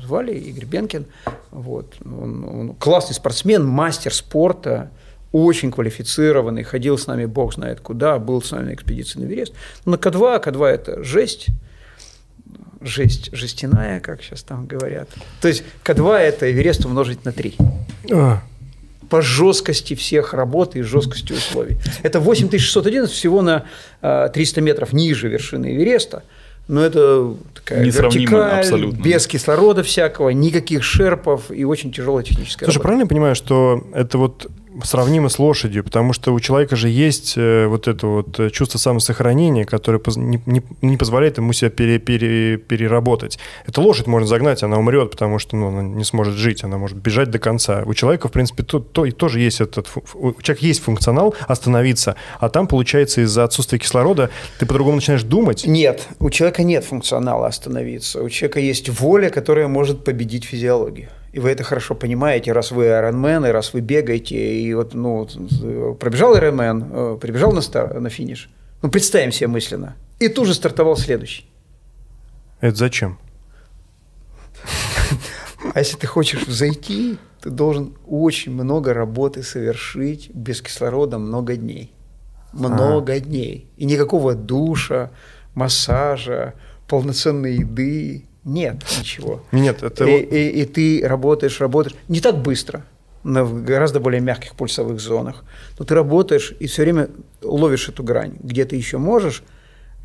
звали, Игорь Бенкин. Вот. Он, он классный спортсмен, мастер спорта, очень квалифицированный, ходил с нами бог знает куда, был с нами на экспедиции на Эверест. Но на К2, К2 – это жесть, жесть жестяная, как сейчас там говорят. То есть К2 – это Эверест умножить на 3. А. По жесткости всех работ и жесткости условий. Это 8611 всего на 300 а, метров ниже вершины Эвереста – но это такая вертикаль, абсолютно. без кислорода всякого, никаких шерпов и очень тяжелая техническая Слушай, работа. правильно я понимаю, что это вот сравнимо с лошадью, потому что у человека же есть э, вот это вот э, чувство самосохранения, которое не, не, не позволяет ему себя пере, пере, переработать. Эту лошадь можно загнать, она умрет, потому что ну, она не сможет жить, она может бежать до конца. У человека, в принципе, то, то, тоже есть этот... У человека есть функционал остановиться, а там, получается, из-за отсутствия кислорода ты по-другому начинаешь думать. Нет, у человека нет функционала остановиться. У человека есть воля, которая может победить физиологию. И вы это хорошо понимаете, раз вы Ironman, и раз вы бегаете, и вот, ну, пробежал Ironman, э, прибежал на, стар, на финиш. Ну, представим себе мысленно. И тут же стартовал следующий. Это зачем? А если ты хочешь зайти, ты должен очень много работы совершить без кислорода много дней. Много а. дней. И никакого душа, массажа, полноценной еды, нет ничего. Нет, это... И, и, и ты работаешь, работаешь. Не так быстро. на гораздо более мягких пульсовых зонах. Но ты работаешь и все время ловишь эту грань, где ты еще можешь,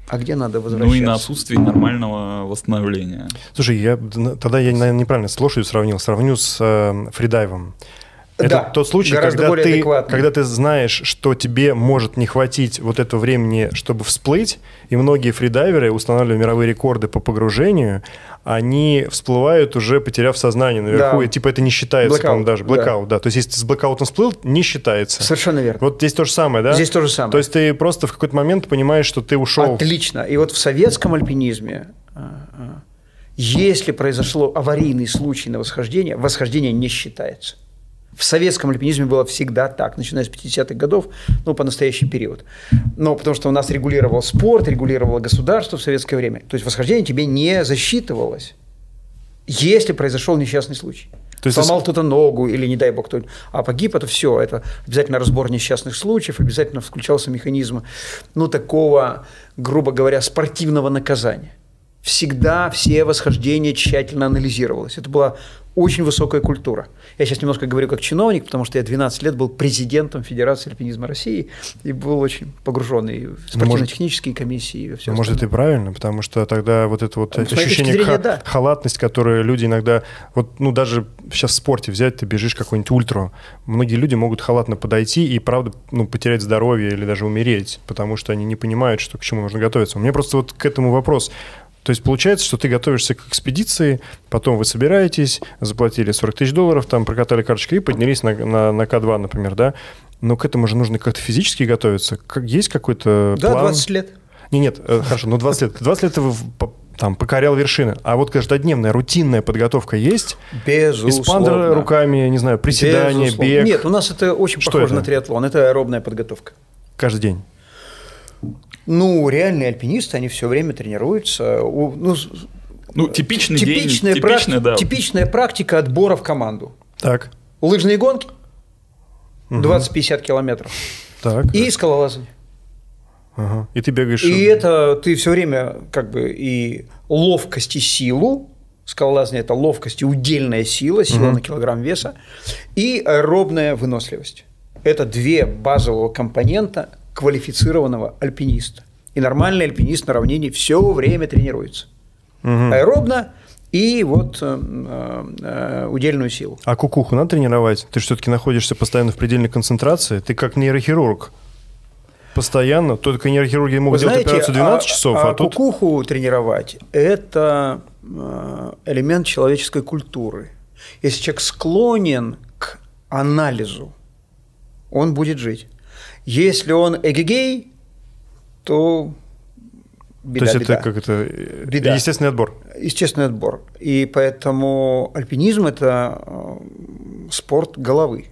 а где надо возвращаться? Ну и на отсутствие нормального восстановления. Слушай, я тогда я, наверное, неправильно с лошадью сравнил, сравню с э, фридайвом. Это да, тот случай, когда ты, когда ты знаешь, что тебе может не хватить вот этого времени, чтобы всплыть, и многие фридайверы, устанавливая мировые рекорды по погружению, они всплывают уже потеряв сознание наверху, да. и типа это не считается, blackout, по-моему, даже блэкаут, да. да. То есть если ты с блэкаутом всплыл, не считается. Совершенно верно. Вот здесь то же самое, да? Здесь то же самое. То есть ты просто в какой-то момент понимаешь, что ты ушел. Отлично. И вот в советском альпинизме а, а, если произошло аварийный случай на восхождение, восхождение не считается. В советском альпинизме было всегда так, начиная с 50-х годов, ну, по настоящий период. Но потому что у нас регулировал спорт, регулировало государство в советское время. То есть восхождение тебе не засчитывалось, если произошел несчастный случай. То есть Сломал кто-то ногу или, не дай бог, кто а погиб, это все. Это обязательно разбор несчастных случаев, обязательно включался механизм, ну, такого, грубо говоря, спортивного наказания. Всегда все восхождения тщательно анализировалось. Это была очень высокая культура. Я сейчас немножко говорю как чиновник, потому что я 12 лет был президентом Федерации альпинизма России и был очень погруженный в ну, спортивно-технические комиссии. И все может, это и правильно, потому что тогда вот это вот С ощущение зрения, ха- да. халатность, которую люди иногда, вот, ну, даже сейчас в спорте взять, ты бежишь какой-нибудь ультру, многие люди могут халатно подойти и, правда, ну, потерять здоровье или даже умереть, потому что они не понимают, что к чему нужно готовиться. У меня просто вот к этому вопрос. То есть получается, что ты готовишься к экспедиции, потом вы собираетесь, заплатили 40 тысяч долларов, там прокатали карточкой и поднялись на, на, на К2, например, да? Но к этому же нужно как-то физически готовиться. Как, есть какой-то да, план? Да, 20 лет. Не, нет, э, хорошо, ну 20 лет. 20 лет ты там покорял вершины. А вот каждодневная, рутинная подготовка есть? Безусловно. Испандер руками, не знаю, приседания, Безусловно. бег? Нет, у нас это очень Что похоже это? на триатлон. Это аэробная подготовка. Каждый день? Ну, реальные альпинисты, они все время тренируются. Ну, ну типичный типичная день, практи- да. типичная практика отбора в команду. Так. Лыжные гонки, угу. 20-50 километров. Так. И скалолазание. Ага. И ты бегаешь. И это ты все время как бы и ловкость и силу. Скалолазание – это ловкость и удельная сила, сила угу. на килограмм веса, и аэробная выносливость. Это две базового компонента квалифицированного альпиниста. И нормальный альпинист на равнине все время тренируется. Угу. Аэробно и вот э, э, удельную силу. А кукуху надо тренировать? Ты все-таки находишься постоянно в предельной концентрации. Ты как нейрохирург. Постоянно. Только нейрохирурги могут Вы делать знаете, операцию 12 а, часов, а, а тут... кукуху тренировать – это э, элемент человеческой культуры. Если человек склонен к анализу, он будет жить. Если он эгегей, то беда, То есть беда. это как это беда. естественный отбор? Естественный отбор. И поэтому альпинизм – это э, спорт головы.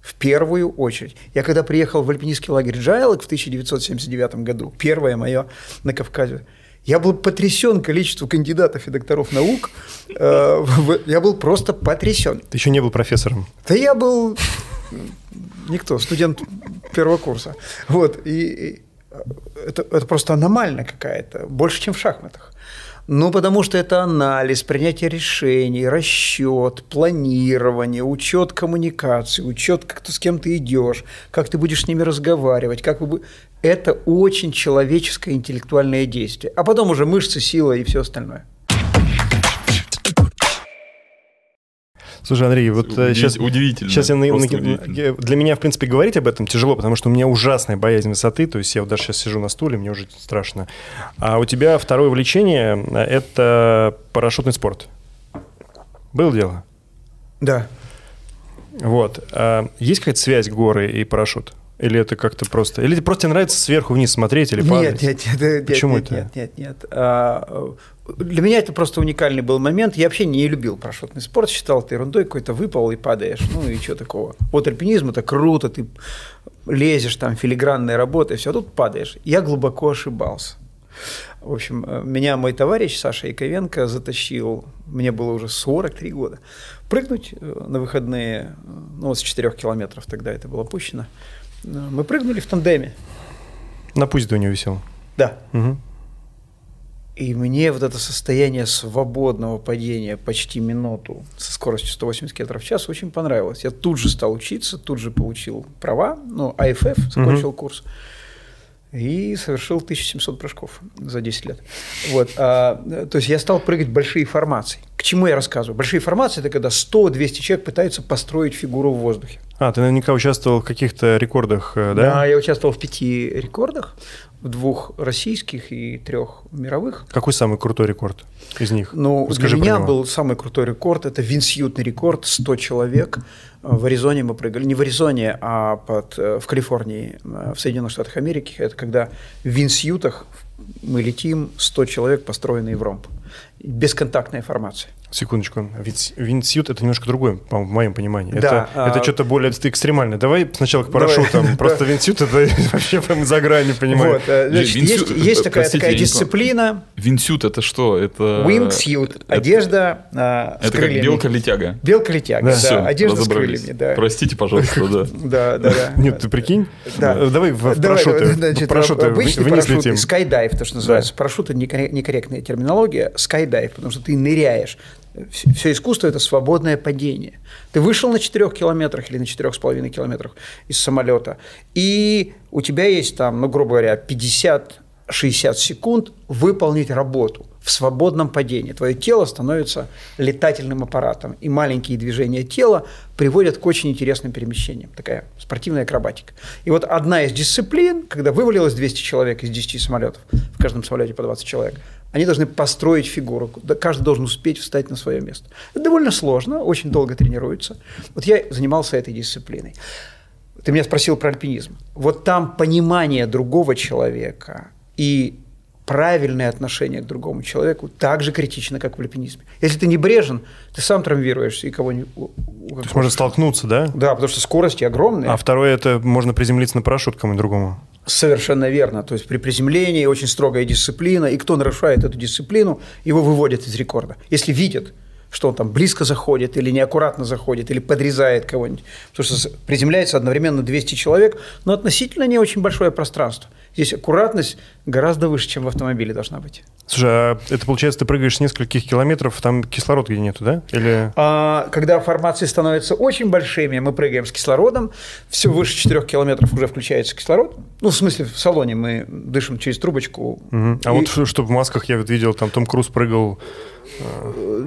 В первую очередь. Я когда приехал в альпинистский лагерь Джайлок в 1979 году, первое мое на Кавказе, я был потрясен количеством кандидатов и докторов наук. Э, я был просто потрясен. Ты еще не был профессором? Да я был никто, студент первого курса. Вот, и, это, это просто аномально какая-то, больше, чем в шахматах. Ну, потому что это анализ, принятие решений, расчет, планирование, учет коммуникации, учет, как ты с кем ты идешь, как ты будешь с ними разговаривать, как вы... Это очень человеческое интеллектуальное действие. А потом уже мышцы, сила и все остальное. Слушай, Андрей, вот Удив... сейчас... Удивительно. Сейчас я, на, удивительно. Для меня, в принципе, говорить об этом тяжело, потому что у меня ужасная боязнь высоты, то есть я вот даже сейчас сижу на стуле, мне уже страшно. А у тебя второе увлечение – это парашютный спорт. Было дело? Да. Вот. А есть какая-то связь горы и парашют? Или это как-то просто... Или просто тебе нравится сверху вниз смотреть или падать? Нет, нет, нет. Почему нет, это? Нет, нет, нет. А, для меня это просто уникальный был момент. Я вообще не любил парашютный спорт, считал это ерундой, какой-то выпал и падаешь. Ну и что такого? Вот альпинизм – это круто, ты лезешь, там филигранная работа, и все, а тут падаешь. Я глубоко ошибался. В общем, э, меня мой товарищ Саша Яковенко затащил, мне было уже 43 года, прыгнуть э, на выходные, э, ну вот с 4 километров тогда это было опущено. Мы прыгнули в тандеме. На пузе ты у него висел? Да. Угу. И мне вот это состояние свободного падения почти минуту со скоростью 180 км в час очень понравилось. Я тут же стал учиться, тут же получил права, ну, АФФ, закончил угу. курс и совершил 1700 прыжков за 10 лет. Вот, а, то есть я стал прыгать большие формации. К чему я рассказываю? Большие формации – это когда 100-200 человек пытаются построить фигуру в воздухе. А, ты наверняка участвовал в каких-то рекордах, э, да? Да, я участвовал в пяти рекордах, в двух российских и трех мировых. Какой самый крутой рекорд из них? Ну, Расскажи для меня был самый крутой рекорд – это винсьютный рекорд, 100 человек – в Аризоне мы прыгали, не в Аризоне, а под, э, в Калифорнии, э, в Соединенных Штатах Америки. Это когда в винсьютах мы летим 100 человек, построенные в ромб. Бесконтактная формация. Секундочку. Винсьют это немножко другое, по в моем понимании. Да, это, а... это что-то более экстремальное. Давай сначала к парашютам. Давай. Просто винсьют это вообще прям за грань, не понимаю. Вот, э, значит, есть, есть такая, такая дисциплина. Винсьют это что? Это... Wingsuit. Одежда а, Это как белка-летяга. Белка-летяга, да. да. Одежда с крыльями, да. Простите, пожалуйста, да. Да, да, да. Нет, ты прикинь? Да. Давай в парашюты. Парашюты Обычный парашют, скайдайв, то, что называется. Парашют – это некорректная терминология. Скайдайв, потому что ты ныряешь все искусство – это свободное падение. Ты вышел на 4 километрах или на 4,5 километрах из самолета, и у тебя есть там, ну, грубо говоря, 50-60 секунд выполнить работу в свободном падении. Твое тело становится летательным аппаратом, и маленькие движения тела приводят к очень интересным перемещениям. Такая спортивная акробатика. И вот одна из дисциплин, когда вывалилось 200 человек из 10 самолетов, в каждом самолете по 20 человек, они должны построить фигуру. Каждый должен успеть встать на свое место. Это довольно сложно, очень долго тренируется. Вот я занимался этой дисциплиной. Ты меня спросил про альпинизм. Вот там понимание другого человека и правильное отношение к другому человеку так же критично, как в альпинизме. Если ты не брежен, ты сам травмируешься и кого-нибудь... То есть можно столкнуться, да? Да, потому что скорости огромные. А второе – это можно приземлиться на парашют кому-нибудь другому. Совершенно верно. То есть при приземлении очень строгая дисциплина, и кто нарушает эту дисциплину, его выводят из рекорда. Если видят, что он там близко заходит или неаккуратно заходит, или подрезает кого-нибудь. Потому что приземляется одновременно 200 человек, но относительно не очень большое пространство. Здесь аккуратность гораздо выше, чем в автомобиле должна быть. Слушай, а это получается, ты прыгаешь с нескольких километров, там кислорода где нету, да? Или... А, когда формации становятся очень большими, мы прыгаем с кислородом, все выше 4 километров уже включается кислород. Ну, в смысле, в салоне мы дышим через трубочку. Угу. А и... вот что в масках я видел, там Том Круз прыгал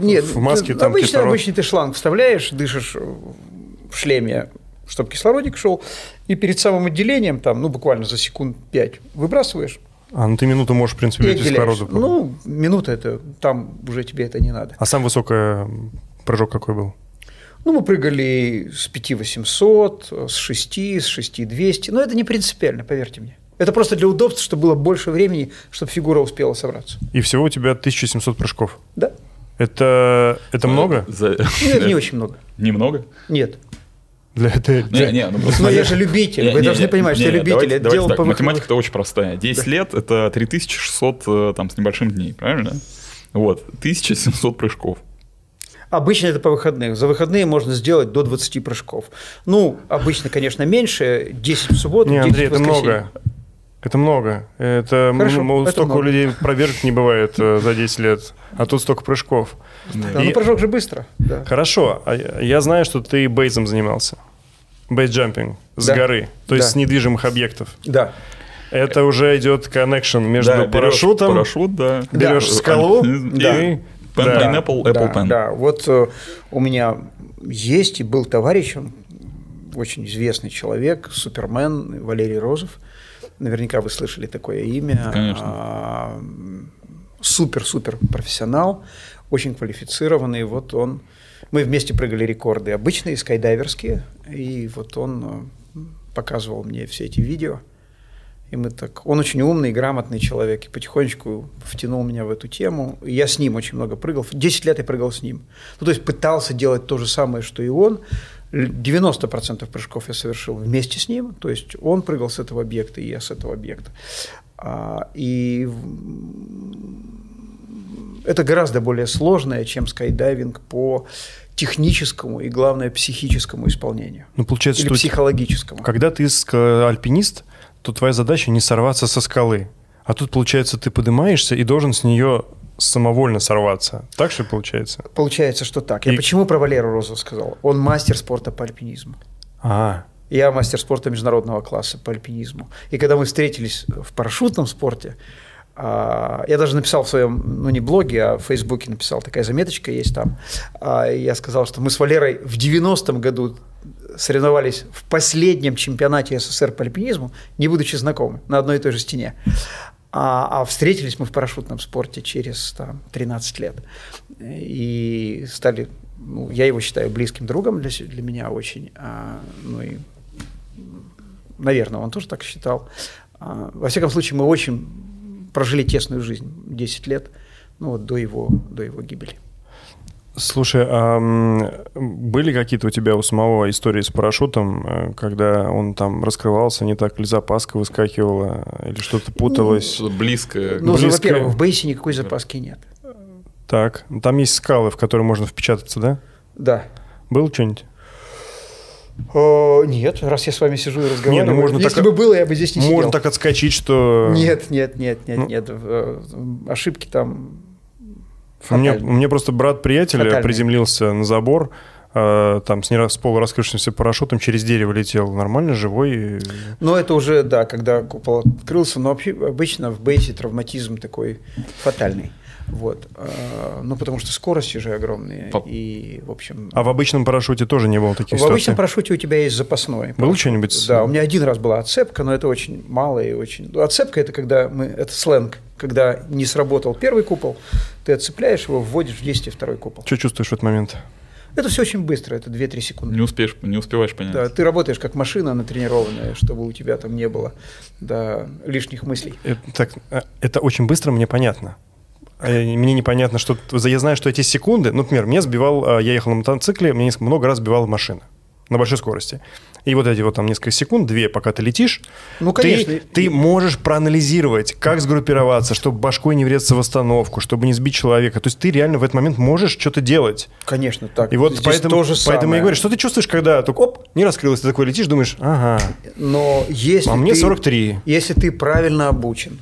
Нет, в маске, там обычно, кислород... обычный ты шланг вставляешь, дышишь в шлеме, чтобы кислородик шел, и перед самым отделением, там, ну, буквально за секунд 5 выбрасываешь, а, ну ты минуту можешь, в принципе, без кислорода. Ну, минута это, там уже тебе это не надо. А сам высокий прыжок какой был? Ну, мы прыгали с 5800, с 6, с 6200, но это не принципиально, поверьте мне. Это просто для удобства, чтобы было больше времени, чтобы фигура успела собраться. И всего у тебя 1700 прыжков? Да. Это, это много? За... Нет, не очень много. Немного? Нет. Для этой... Не, не, ну, Но я же любитель, не, вы не, должны не, понимать, не, что я любитель. Давайте, давайте так, математика-то очень простая. 10 да. лет – это 3600 э, там, с небольшим дней, правильно? Вот, 1700 прыжков. Обычно это по выходным. За выходные можно сделать до 20 прыжков. Ну, обычно, конечно, меньше, 10 в субботу, не, 10 Андрей, в это много. Это много. Это, Хорошо, ну, это столько много. людей проверок не бывает э, за 10 лет, а тут столько прыжков. Да, И... ну прыжок же быстро. Да. Хорошо. А я знаю, что ты бейзом занимался. Бейсджампинг с да. горы, то есть да. с недвижимых объектов. Да. Это уже идет connection между да, парашютом, парашют, да. берешь да. скалу да. и... Pen, да. Pineapple, Apple да, Pen. Да, вот э, у меня есть и был товарищ, он очень известный человек, супермен Валерий Розов. Наверняка вы слышали такое имя. Конечно. Супер-супер профессионал, очень квалифицированный. Вот он, мы вместе прыгали рекорды обычные, скайдайверские, и вот он э, показывал мне все эти видео. И мы так... Он очень умный, грамотный человек, и потихонечку втянул меня в эту тему. И я с ним очень много прыгал. Десять лет я прыгал с ним. Ну, то есть пытался делать то же самое, что и он, 90% прыжков я совершил вместе с ним, то есть он прыгал с этого объекта, и я с этого объекта. А, и это гораздо более сложное, чем скайдайвинг по техническому и, главное, психическому исполнению. Ну, получается, Или что психологическому. Когда ты альпинист, то твоя задача не сорваться со скалы, А тут, получается, ты поднимаешься и должен с нее самовольно сорваться. Так что получается? Получается, что так. И... Я почему про Валеру Розу сказал? Он мастер спорта по альпинизму. А. Я мастер спорта международного класса по альпинизму. И когда мы встретились в парашютном спорте, а, я даже написал в своем, ну не блоге, а в Фейсбуке написал, такая заметочка есть там. А, я сказал, что мы с Валерой в 90-м году соревновались в последнем чемпионате СССР по альпинизму, не будучи знакомы, на одной и той же стене. А, а встретились мы в парашютном спорте через там, 13 лет. И стали, ну, я его считаю близким другом для, для меня очень. А, ну и, наверное, он тоже так считал. А, во всяком случае, мы очень прожили тесную жизнь, 10 лет, ну вот до его, до его гибели. Слушай, а были какие-то у тебя у самого истории с парашютом, э, когда он там раскрывался, не так ли запаска выскакивала или что-то путалось? Ну, близкое. Ну, близкое. во-первых, в бейсе никакой запаски нет. Так, там есть скалы, в которые можно впечататься, да? Да. Был что-нибудь? О, нет, раз я с вами сижу и разговариваю. Нет, ну можно Если так, бы было, я бы здесь не можно сидел. Можно так отскочить, что... Нет, нет, нет, нет, ну... нет. Э, ошибки там у меня просто брат приятеля Фатальный. приземлился на забор, э, там с, не, с полураскрывшимся парашютом через дерево летел. Нормально, живой. Ну, это уже, да, когда купол открылся. Но обычно в бейсе травматизм такой фатальный. Вот. А, ну, потому что скорости же огромные. По... И, в общем... А в обычном парашюте тоже не было таких В ситуаций? обычном парашюте у тебя есть запасной. Был что-нибудь? Да, у меня один раз была отцепка, но это очень мало и очень... Ну, отцепка – это когда мы... Это сленг. Когда не сработал первый купол, ты отцепляешь его, вводишь в действие второй купол. Что чувствуешь в этот момент? Это все очень быстро, это 2-3 секунды. Не успеешь, не успеваешь понять. Да, ты работаешь как машина натренированная, чтобы у тебя там не было да, лишних мыслей. Это, так, э, это очень быстро, мне понятно. А мне непонятно, что... Я знаю, что эти секунды... Ну, например, меня сбивал... А, я ехал на мотоцикле, меня много раз сбивала машина на большой скорости. И вот эти вот там несколько секунд, две, пока ты летишь, ну, конечно. Ты, ты можешь проанализировать, как сгруппироваться, чтобы башкой не врезаться в остановку, чтобы не сбить человека. То есть ты реально в этот момент можешь что-то делать. Конечно, так. И вот Здесь поэтому, тоже поэтому я говорю, что ты чувствуешь, когда только оп, не раскрылось, ты такой летишь, думаешь, ага. Но если а мне 43. Если ты правильно обучен,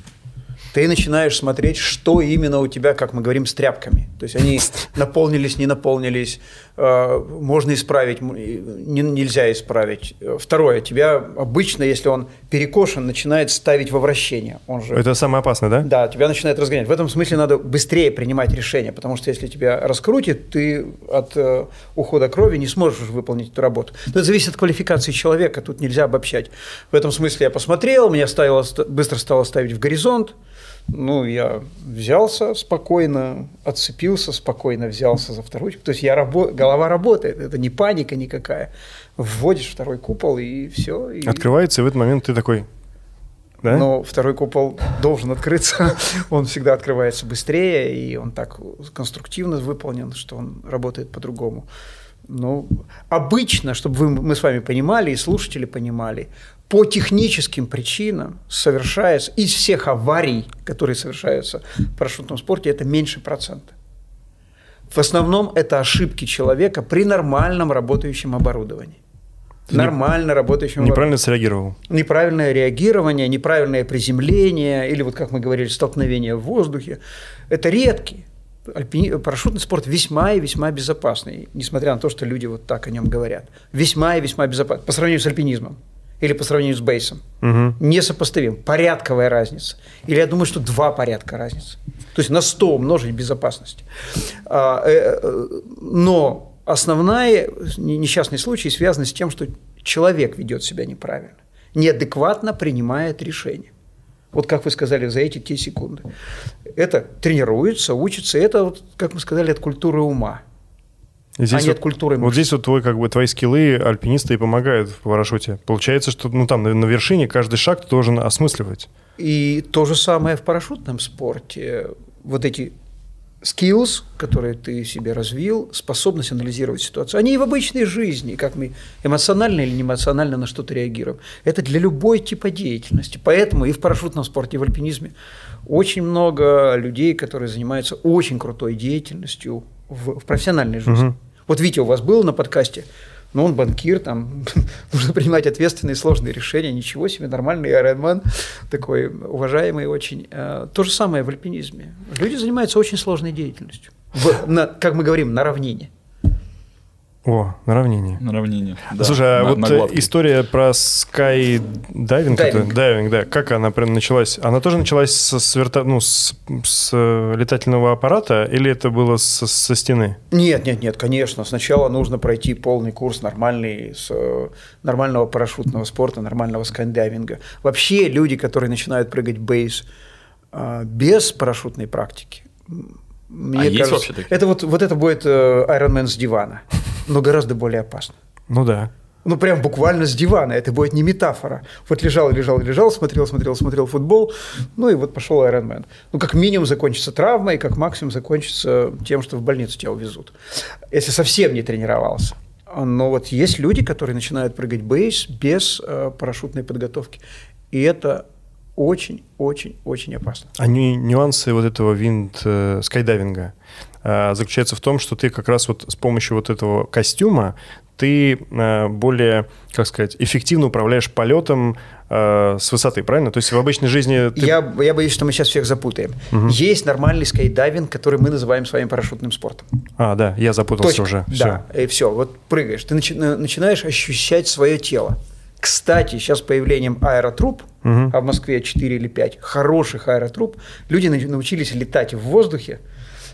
ты начинаешь смотреть, что именно у тебя, как мы говорим, с тряпками. То есть они наполнились, не наполнились, э, можно исправить, нельзя исправить. Второе, тебя обычно, если он перекошен, начинает ставить во вращение. Он же, Это самое опасное, да? Да, тебя начинает разгонять. В этом смысле надо быстрее принимать решение, потому что если тебя раскрутит, ты от э, ухода крови не сможешь выполнить эту работу. Но это зависит от квалификации человека, тут нельзя обобщать. В этом смысле я посмотрел, меня ставило, быстро стало ставить в горизонт, ну, я взялся спокойно, отцепился спокойно, взялся за вторую. То есть я рабо... голова работает, это не паника никакая. Вводишь второй купол и все. И... Открывается, и в этот момент ты такой, да? Но второй купол должен открыться. он всегда открывается быстрее, и он так конструктивно выполнен, что он работает по-другому. Ну, обычно, чтобы вы, мы с вами понимали и слушатели понимали, по техническим причинам совершается из всех аварий, которые совершаются в парашютном спорте, это меньше процента. В основном это ошибки человека при нормальном работающем оборудовании. Нормально работающем Неправильно среагировал. Неправильное реагирование, неправильное приземление или, вот как мы говорили, столкновение в воздухе. Это редкие. Альпини... Парашютный спорт весьма и весьма безопасный, несмотря на то, что люди вот так о нем говорят. Весьма и весьма безопасный по сравнению с альпинизмом или по сравнению с бейсом. Угу. Несопоставим. Порядковая разница. Или я думаю, что два порядка разницы. То есть на 100 умножить безопасность. А, э, э, но основная несчастный случай связан с тем, что человек ведет себя неправильно, неадекватно принимает решения. Вот как вы сказали, за эти те секунды. Это тренируется, учится. Это, вот, как мы сказали, от культуры ума. И здесь а нет вот, культуры. Вот здесь вот твой, как бы, твои скиллы альпиниста и помогают в парашюте. Получается, что ну, там на, на вершине каждый шаг ты должен осмысливать. И то же самое в парашютном спорте. Вот эти skills, которые ты себе развил, способность анализировать ситуацию, они и в обычной жизни, как мы эмоционально или не эмоционально на что-то реагируем. Это для любой типа деятельности. Поэтому и в парашютном спорте, и в альпинизме очень много людей, которые занимаются очень крутой деятельностью в, в профессиональной жизни. Угу. Вот Витя у вас был на подкасте, но он банкир, там нужно принимать ответственные сложные решения. Ничего себе, нормальный Ironman, такой уважаемый очень. Э, то же самое в альпинизме. Люди занимаются очень сложной деятельностью. В, на, как мы говорим, на равнине. О, на равнине. На равнине. Да. Слушай, а на, вот на история про скайдайвинг, дайвинг. дайвинг, да, как она прям началась? Она тоже началась с, с, верта... ну, с, с э, летательного аппарата или это было с, со стены? Нет, нет, нет, конечно. Сначала нужно пройти полный курс нормальный, с э, нормального парашютного спорта, нормального скайдайвинга. Вообще люди, которые начинают прыгать бейс э, без парашютной практики, мне а кажется, есть вообще такие? Это вот, вот это будет Iron Man с дивана но гораздо более опасно. Ну да. Ну, прям буквально с дивана. Это будет не метафора. Вот лежал, лежал, лежал, смотрел, смотрел, смотрел футбол. Ну, и вот пошел Iron Man. Ну, как минимум закончится травмой, как максимум закончится тем, что в больницу тебя увезут. Если совсем не тренировался. Но вот есть люди, которые начинают прыгать бейс без э, парашютной подготовки. И это очень, очень, очень опасно. А нюансы вот этого винт э, скайдайвинга? Э, заключается в том, что ты как раз вот с помощью вот этого костюма ты э, более, как сказать, эффективно управляешь полетом э, с высоты, правильно? То есть в обычной жизни... Ты... Я, я боюсь, что мы сейчас всех запутаем. Угу. Есть нормальный скайдайвинг, который мы называем своим парашютным спортом. А, да, я запутался Точка. уже. Да, все. и все. Вот прыгаешь, ты начи- начинаешь ощущать свое тело. Кстати, сейчас с появлением аэротруб, угу. а в Москве 4 или 5 хороших аэротруб, люди научились летать в воздухе,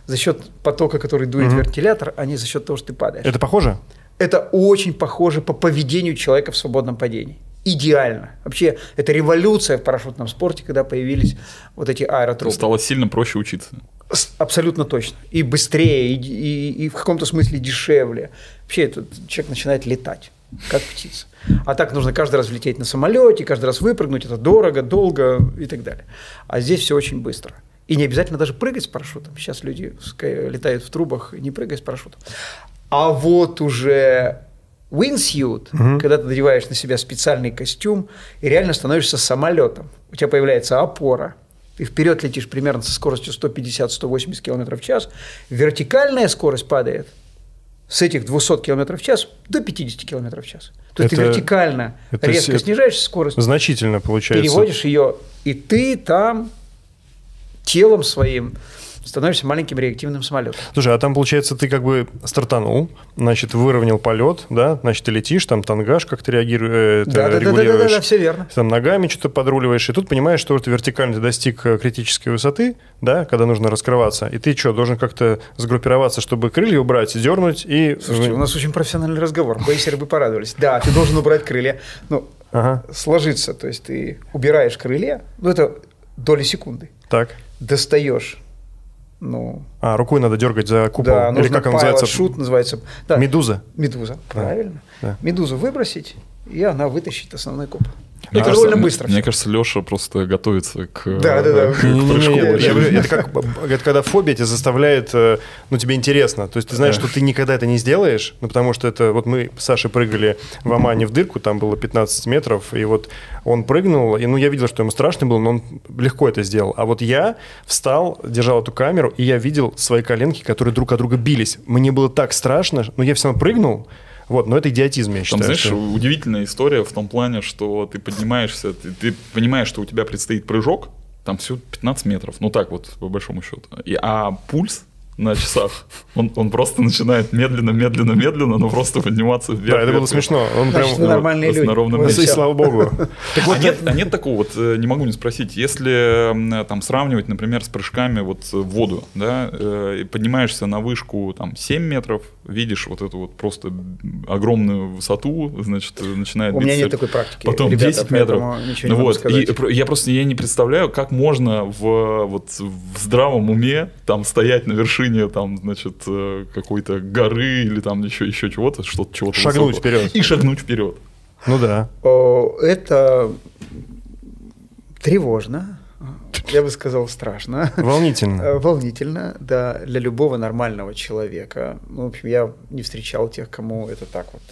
за счет потока, который дует угу. вентилятор, а не за счет того, что ты падаешь. Это похоже? Это очень похоже по поведению человека в свободном падении. Идеально. Вообще, это революция в парашютном спорте, когда появились вот эти аэротрубы. Стало сильно проще учиться. Абсолютно точно. И быстрее, и, и, и в каком-то смысле дешевле. Вообще, этот человек начинает летать, как птица. А так нужно каждый раз влететь на самолете, каждый раз выпрыгнуть. Это дорого, долго и так далее. А здесь все очень быстро. И не обязательно даже прыгать с парашютом. Сейчас люди летают в трубах, не прыгая с парашютом. А вот уже wingsuit, угу. когда ты надеваешь на себя специальный костюм и реально становишься самолетом. У тебя появляется опора. Ты вперед летишь примерно со скоростью 150-180 км в час. Вертикальная скорость падает с этих 200 км в час до 50 км в час. То есть это, ты вертикально это резко снижаешь скорость. Значительно получается. Переводишь ее, и ты там телом своим становишься маленьким реактивным самолетом. Слушай, а там, получается, ты как бы стартанул, значит, выровнял полет, да, значит, ты летишь, там тангаж как-то реагируешь, да, да, регулируешь. Да, да, да, да, все верно. Там ногами что-то подруливаешь, и тут понимаешь, что ты вертикально достиг э, критической высоты, да, когда нужно раскрываться, и ты что, должен как-то сгруппироваться, чтобы крылья убрать, дернуть и... Слушайте, у нас очень профессиональный разговор, бейсеры бы порадовались. Да, ты должен убрать крылья, ну, ага. сложиться, то есть ты убираешь крылья, ну, это доли секунды. Так достаешь ну, а, рукой надо дергать за купол. Да, Или как он называется? шут называется. Да, медуза. Медуза, правильно. Да. Медузу выбросить, и она вытащит основной купол. Мне это кажется, довольно быстро. Мне все. кажется, Леша просто готовится к, да, да, да. к, прыжку. Это как это когда фобия тебя заставляет, э, ну, тебе интересно. То есть ты знаешь, что ты никогда это не сделаешь, ну, потому что это, вот мы с Сашей прыгали в Омане в дырку, там было 15 метров, и вот он прыгнул, и, ну, я видел, что ему страшно было, но он легко это сделал. А вот я встал, держал эту камеру, и я видел свои коленки, которые друг от друга бились. Мне было так страшно, но я все равно прыгнул, вот, но это идиотизм, я считаю. Там, знаешь, что... удивительная история в том плане, что ты поднимаешься, ты, ты понимаешь, что у тебя предстоит прыжок, там все 15 метров, ну так вот, по большому счету. И, а пульс на часах. Он, он просто начинает медленно, медленно, медленно, но просто подниматься вверх. Да, это было смешно. Он Значит, прям нормальные люди. На ровном месте. И слава богу. Так вот, а нет, а нет такого, вот э, не могу не спросить, если там сравнивать, например, с прыжками вот в воду, да, э, поднимаешься на вышку там 7 метров, видишь вот эту вот просто огромную высоту, значит, начинает У меня нет такой практики. Потом ребята, 10 метров. Ну вот, и я просто я не представляю, как можно в, вот, в здравом уме там стоять на вершине там, значит, э, какой-то горы или там еще, еще чего-то, что-то чего-то Шагнуть высокого. вперед. И шагнуть вперед. Ну да. Это тревожно, я бы сказал, страшно. Волнительно. Э, волнительно, да, для любого нормального человека. Ну, в общем, я не встречал тех, кому это так вот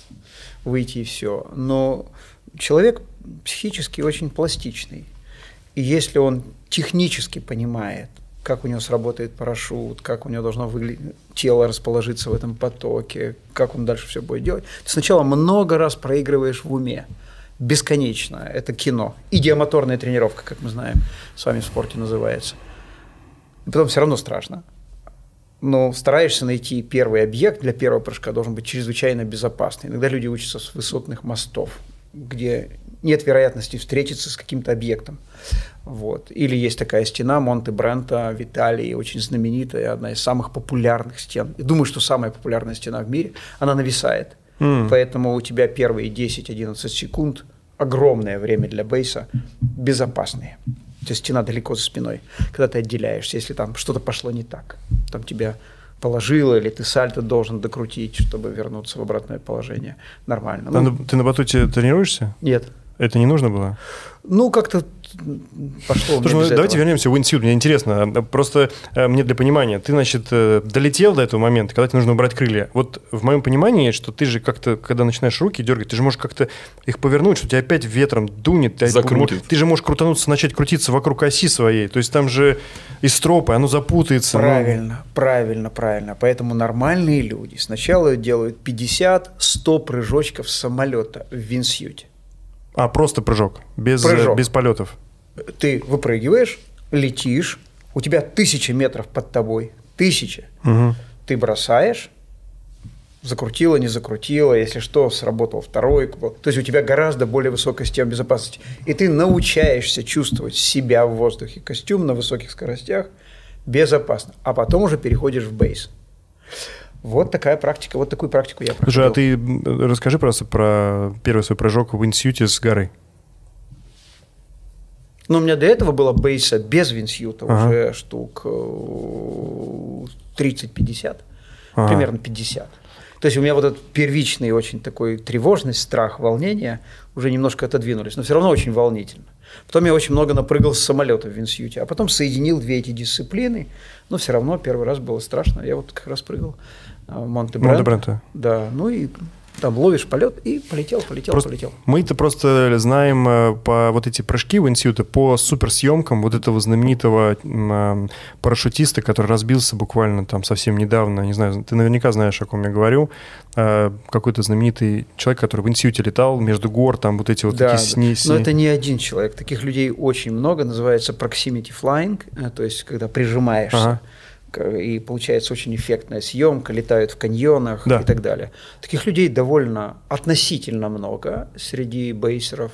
выйти и все. Но человек психически очень пластичный. И если он технически понимает, как у него сработает парашют, как у него должно выглядеть тело расположиться в этом потоке, как он дальше все будет делать. Ты сначала много раз проигрываешь в уме. Бесконечно. Это кино. Идиомоторная тренировка, как мы знаем, с вами в спорте называется. И потом все равно страшно. Но стараешься найти первый объект для первого прыжка, должен быть чрезвычайно безопасный. Иногда люди учатся с высотных мостов, где нет вероятности встретиться с каким-то объектом. Вот. Или есть такая стена Монте Брента в Италии, очень знаменитая, одна из самых популярных стен. Я думаю, что самая популярная стена в мире. Она нависает. Mm. Поэтому у тебя первые 10-11 секунд огромное время для бейса безопасные. То есть стена далеко за спиной. Когда ты отделяешься, если там что-то пошло не так, там тебя положило, или ты сальто должен докрутить, чтобы вернуться в обратное положение. Нормально. Ну, ты на батуте тренируешься? Нет. Это не нужно было? Ну, как-то пошло. Слушай, ну, давайте вернемся в институт. Мне интересно, просто э, мне для понимания, ты, значит, э, долетел до этого момента, когда тебе нужно убрать крылья. Вот в моем понимании, что ты же как-то, когда начинаешь руки дергать, ты же можешь как-то их повернуть, что тебя опять ветром дунет. Ты, Закрутит. Ты же можешь крутануться, начать крутиться вокруг оси своей. То есть там же из стропы, оно запутается. Правильно, ну... правильно, правильно. Поэтому нормальные люди сначала делают 50-100 прыжочков с самолета в винсьюте. А, просто прыжок, без, прыжок. без полетов. Ты выпрыгиваешь, летишь, у тебя тысяча метров под тобой, тысяча. Угу. Ты бросаешь, закрутила, не закрутила, если что, сработал второй. То есть у тебя гораздо более высокая система безопасности. И ты научаешься чувствовать себя в воздухе, костюм на высоких скоростях безопасно. А потом уже переходишь в бейс. Вот такая практика, вот такую практику я проходил. Слушай, а ты расскажи просто про первый свой прыжок в институте с горы. Ну, у меня до этого было бейса без винсьюта ага. уже штук 30-50, э, ага. примерно 50. То есть у меня вот этот первичный очень такой тревожность, страх, волнение уже немножко отодвинулись, но все равно очень волнительно. Потом я очень много напрыгал с самолета в Винсьюте, а потом соединил две эти дисциплины, но все равно первый раз было страшно. Я вот как раз прыгал Монте-Брента. Да, ну и там ловишь полет и полетел, полетел, просто, полетел. Мы-то просто знаем э, по вот эти прыжки в институте, по суперсъемкам вот этого знаменитого э, парашютиста, который разбился буквально там совсем недавно, не знаю, ты наверняка знаешь, о ком я говорю, э, какой-то знаменитый человек, который в институте летал между гор, там вот эти вот да, такие сни, сни. Но это не один человек, таких людей очень много, называется proximity flying, то есть когда прижимаешься. Ага и получается очень эффектная съемка, летают в каньонах да. и так далее. Таких людей довольно относительно много среди бейсеров.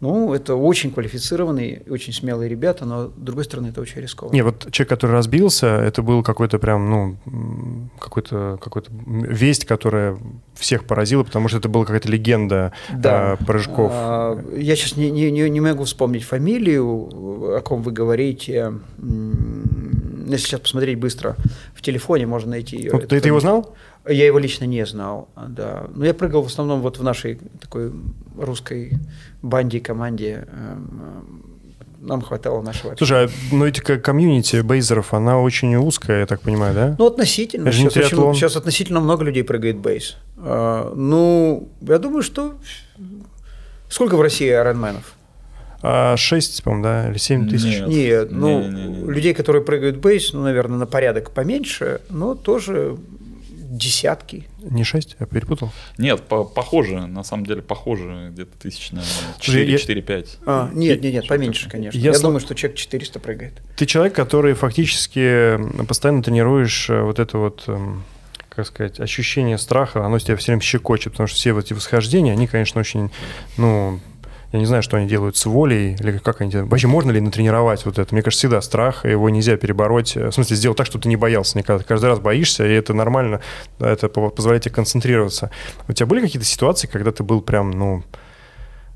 Ну, это очень квалифицированные, очень смелые ребята, но, с другой стороны, это очень рискованно. Не, вот человек, который разбился, это был какой-то прям, ну, какой-то какой весть, которая всех поразила, потому что это была какая-то легенда да. а, прыжков. А, я сейчас не, не, не могу вспомнить фамилию, о ком вы говорите. Если сейчас посмотреть быстро в телефоне, можно найти ее. Вот, ты, ты его знал? Я его лично не знал, да. Но я прыгал в основном вот в нашей такой русской банде, команде. Эм, нам хватало нашего. Слушай, а, ну эти комьюнити бейзеров, она очень узкая, я так понимаю, да? Ну, относительно. сейчас, очень, сейчас относительно много людей прыгает бейс. А, ну, я думаю, что... Сколько в России айронменов? А 6, по-моему, да, или 7 тысяч? Нет, Нет ну, не, не, не. людей, которые прыгают бейс, ну, наверное, на порядок поменьше, но тоже десятки. Не 6, я перепутал? Нет, по похоже, на самом деле похоже, где-то тысяч, наверное, 4-5. А, нет, нет, нет, поменьше, конечно. Я, я сл... думаю, что человек 400 прыгает. Ты человек, который фактически постоянно тренируешь э, вот это вот эм, как сказать, ощущение страха, оно тебя все время щекочет, потому что все эти восхождения, они, конечно, очень, ну, я не знаю, что они делают с волей, или как они делают. Вообще, можно ли натренировать вот это? Мне кажется, всегда страх, его нельзя перебороть. В смысле, сделать так, чтобы ты не боялся никогда. каждый раз боишься, и это нормально, это позволяет тебе концентрироваться. У тебя были какие-то ситуации, когда ты был прям, ну,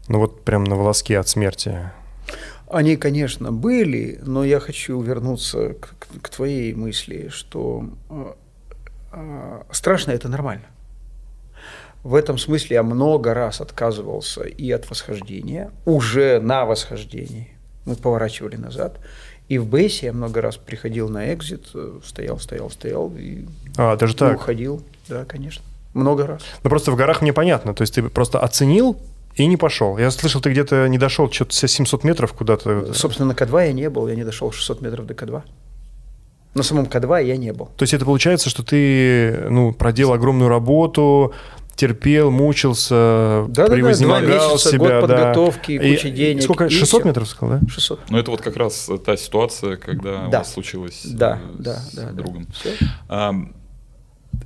ну вот прям на волоске от смерти? Они, конечно, были, но я хочу вернуться к, к, твоей мысли, что э, страшно это нормально. В этом смысле я много раз отказывался и от восхождения, уже на восхождении. Мы поворачивали назад. И в бейсе я много раз приходил на экзит, э, стоял, стоял, стоял и а, даже так? уходил. Да, конечно. Много раз. Ну просто в горах мне понятно. То есть ты просто оценил и не пошел. Я слышал, ты где-то не дошел что-то 700 метров куда-то. Собственно, на К2 я не был, я не дошел 600 метров до К2. На самом К2 я не был. То есть это получается, что ты ну, проделал огромную работу, терпел, мучился, да, превознемогал да, да, месяца, себя. Год подготовки, да. куча денег. Сколько? 600 все. метров сказал, да? 600. Ну, это вот как раз та ситуация, когда да. у вас случилось да, с, да, с да, другом. Да.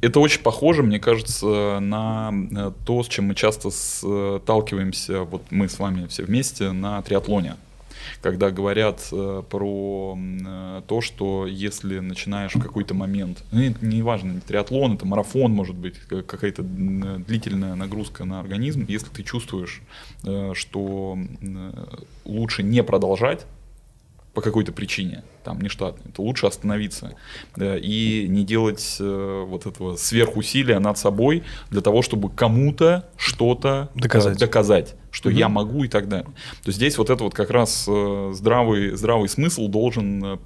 Это очень похоже, мне кажется, на э, то, с чем мы часто сталкиваемся, вот мы с вами все вместе на триатлоне когда говорят э, про э, то, что если начинаешь в какой-то момент, ну, неважно, не триатлон, это марафон, может быть, какая-то длительная нагрузка на организм, если ты чувствуешь, э, что лучше не продолжать, по какой-то причине, там нештатный, то лучше остановиться и не делать э, вот этого сверхусилия над собой для того, чтобы кому-то что-то э, доказать, доказать что угу. я могу и так далее. То здесь вот это вот как раз э, здравый, здравый смысл должен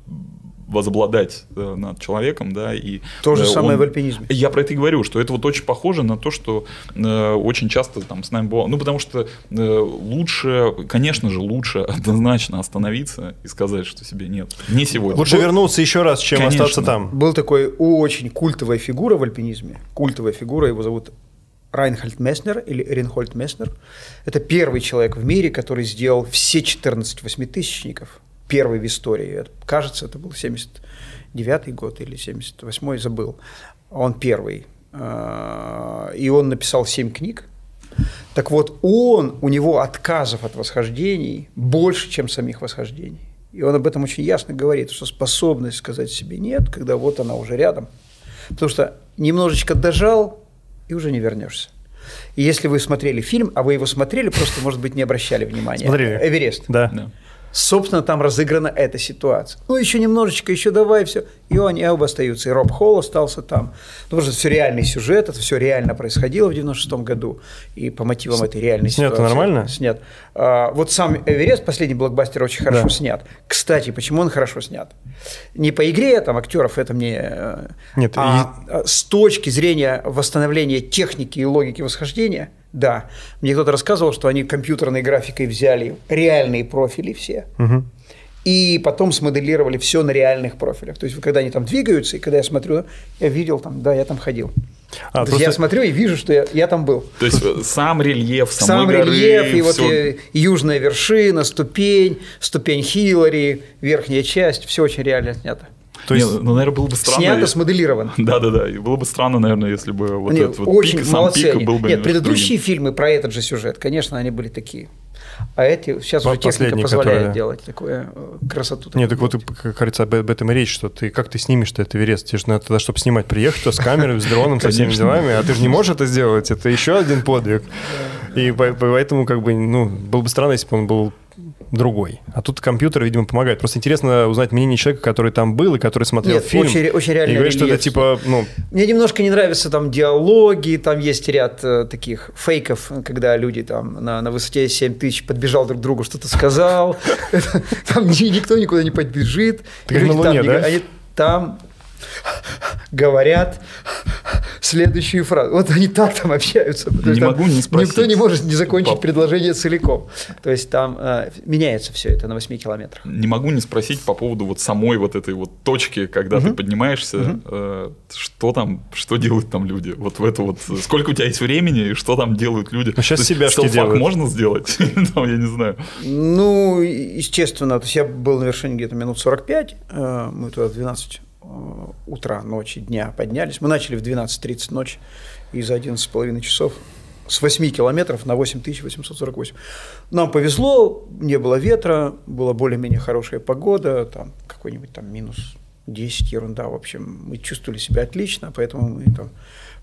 возобладать э, над человеком, да, и то же э, самое в альпинизме. Я про это и говорю, что это вот очень похоже на то, что э, очень часто там с нами было, ну потому что э, лучше, конечно же, лучше однозначно остановиться и сказать, что себе нет, не сегодня. Лучше Был... вернуться еще раз, чем конечно. остаться там. Был такой очень культовая фигура в альпинизме, культовая фигура, его зовут Райнхольд Месснер или Ринхольд Месснер. Это первый человек в мире, который сделал все 14 восьмитысячников первый в истории. Кажется, это был 79 год или 78 забыл. Он первый. А, и он написал 7 книг. Так вот, он, у него отказов от восхождений больше, чем самих восхождений. И он об этом очень ясно говорит, что способность сказать себе «нет», когда вот она уже рядом. Потому что немножечко дожал, и уже не вернешься. И если вы смотрели фильм, а вы его смотрели, просто, может быть, не обращали внимания. Смотрели. Эверест. Да. да. Собственно, там разыграна эта ситуация. Ну, еще немножечко, еще давай, все. И они оба остаются. И Роб Холл остался там. Ну, потому что это все реальный сюжет, это все реально происходило в 96 году. И по мотивам С... этой реальной снят ситуации. Снято нормально? Снят. А, вот сам Эверест, последний блокбастер, очень хорошо да. снят. Кстати, почему он хорошо снят? Не по игре там актеров, это мне... Э, Нет, а и... с точки зрения восстановления техники и логики восхождения – да. Мне кто-то рассказывал, что они компьютерной графикой взяли реальные профили все. Угу. И потом смоделировали все на реальных профилях. То есть, когда они там двигаются, и когда я смотрю, я видел там, да, я там ходил. А, То просто... Я смотрю и вижу, что я, я там был. То есть э, сам рельеф, сам рельеф, и все... вот и, южная вершина, ступень, ступень Хиллари, верхняя часть, все очень реально снято. То есть, Нет, ну, наверное, было бы странно. Снято, смоделировано. Да, да, да. И было бы странно, наверное, если бы вот Нет, этот вот очень пик, сам пик был бы. Нет, предыдущие другим. фильмы про этот же сюжет, конечно, они были такие. А эти сейчас уже техника позволяет которые... делать такую э, красоту. Нет, так вот, как говорится, об, об этом и речь, что ты как ты снимешь-то это Эверест? Тебе же надо тогда, чтобы снимать, приехать то с камерой, с дроном, со всеми делами, а ты же не можешь это сделать, это еще один подвиг. И поэтому, как бы, ну, было бы странно, если бы он был другой. А тут компьютер, видимо, помогает. Просто интересно узнать мнение человека, который там был и который смотрел Нет, фильм. Очень, очень реально. И говорит, что это типа, ну... Мне немножко не нравятся там диалоги, там есть ряд э, таких фейков, когда люди там на, на высоте 7 тысяч подбежал друг к другу, что-то сказал. Там никто никуда не подбежит. Ты на Луне, да? Там говорят следующую фразу. Вот они так там общаются. Не могу не спросить. Никто не может не закончить по... предложение целиком. То есть там э, меняется все это на 8 километрах. Не могу не спросить по поводу вот самой вот этой вот точки, когда угу. ты поднимаешься, угу. э, что там, что делают там люди? Вот в это вот, сколько у тебя есть времени и что там делают люди? Ну, сейчас себя что делают. можно сделать? там, я не знаю. Ну, естественно, то есть я был на вершине где-то минут 45, э, мы туда в 12 Э, утра, ночи, дня поднялись. Мы начали в 12.30 ночи и за 11,5 часов с 8 километров на 8848. Нам повезло, не было ветра, была более-менее хорошая погода, там какой-нибудь там минус 10, ерунда, в общем, мы чувствовали себя отлично, поэтому мы там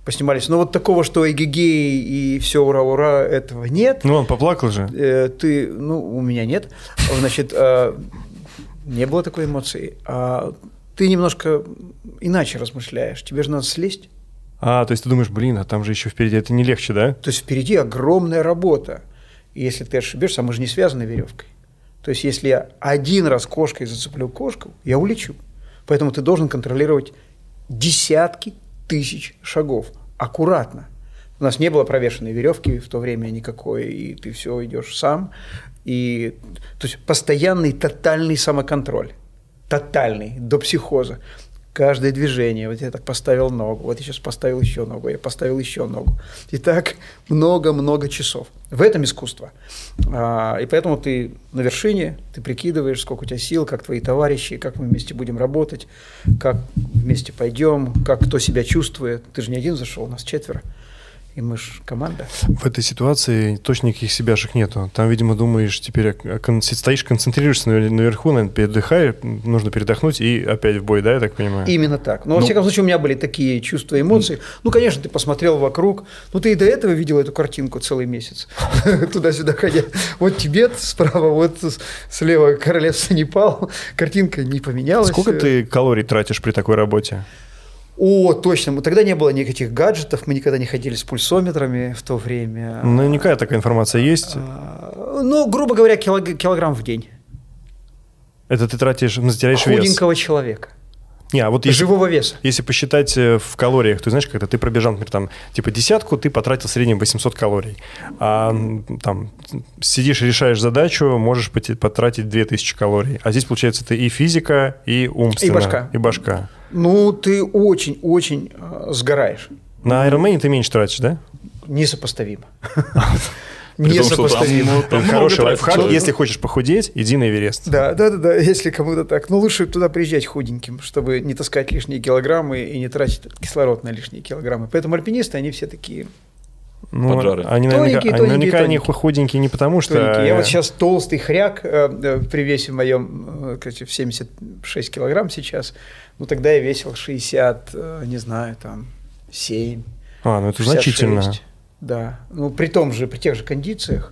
поснимались. Но вот такого, что эгегей и все ура-ура, этого нет. Ну, он поплакал же. Э, ты, ну, у меня нет. Значит, э, не было такой эмоции. А ты немножко иначе размышляешь. Тебе же надо слезть. А, то есть ты думаешь, блин, а там же еще впереди, это не легче, да? То есть впереди огромная работа. И если ты ошибешься, а мы же не связаны веревкой. То есть если я один раз кошкой зацеплю кошку, я улечу. Поэтому ты должен контролировать десятки тысяч шагов. Аккуратно. У нас не было провешенной веревки в то время никакой, и ты все идешь сам. И, то есть постоянный тотальный самоконтроль тотальный, до психоза. каждое движение. Вот я так поставил ногу, вот я сейчас поставил еще ногу, я поставил еще ногу. И так много-много часов. В этом искусство. А, и поэтому ты на вершине, ты прикидываешь, сколько у тебя сил, как твои товарищи, как мы вместе будем работать, как вместе пойдем, как кто себя чувствует. Ты же не один зашел, нас четверо и мы же команда. В этой ситуации точно никаких себяшек нету. Там, видимо, думаешь, теперь стоишь, концентрируешься наверху, наверное, передыхаешь, нужно передохнуть и опять в бой, да, я так понимаю? Именно так. Но, ну, во всяком случае, у меня были такие чувства, эмоции. Ну, конечно, ты посмотрел вокруг, ну, ты и до этого видел эту картинку целый месяц, туда-сюда ходя. Вот Тибет справа, вот слева королевство Непал, картинка не поменялась. Сколько ты калорий тратишь при такой работе? О, точно. Тогда не было никаких гаджетов, мы никогда не ходили с пульсометрами в то время. Ну, Наверняка такая информация есть. А, ну, грубо говоря, килограмм в день. Это ты тратишь, теряешь вес. Худенького человека. Не, а вот если, живого веса. Если посчитать э, в калориях, то знаешь, когда ты пробежал, например, там, типа десятку, ты потратил в среднем 800 калорий. А там сидишь и решаешь задачу, можешь потратить 2000 калорий. А здесь, получается, ты и физика, и умственно. И башка. И башка. Ну, ты очень-очень э, сгораешь. На Ironman ты меньше тратишь, да? Несопоставимо. Несопоставимо. Хороший лайфхак. Если хочешь похудеть, иди на Эверест. Да, да, да, да, если кому-то так. Но лучше туда приезжать худеньким, чтобы не таскать лишние килограммы и не тратить кислород на лишние килограммы. Поэтому альпинисты, они все такие ну, Поджары. Они наверняка, тоненькие, они, наверняка они худенькие не потому, что... Тоненькие. Я вот сейчас толстый хряк э, э при весе моем, э, кстати, в 76 килограмм сейчас. Ну, тогда я весил 60, э, не знаю, там, 7. А, ну это 66. значительно. Да, ну при том же, при тех же кондициях.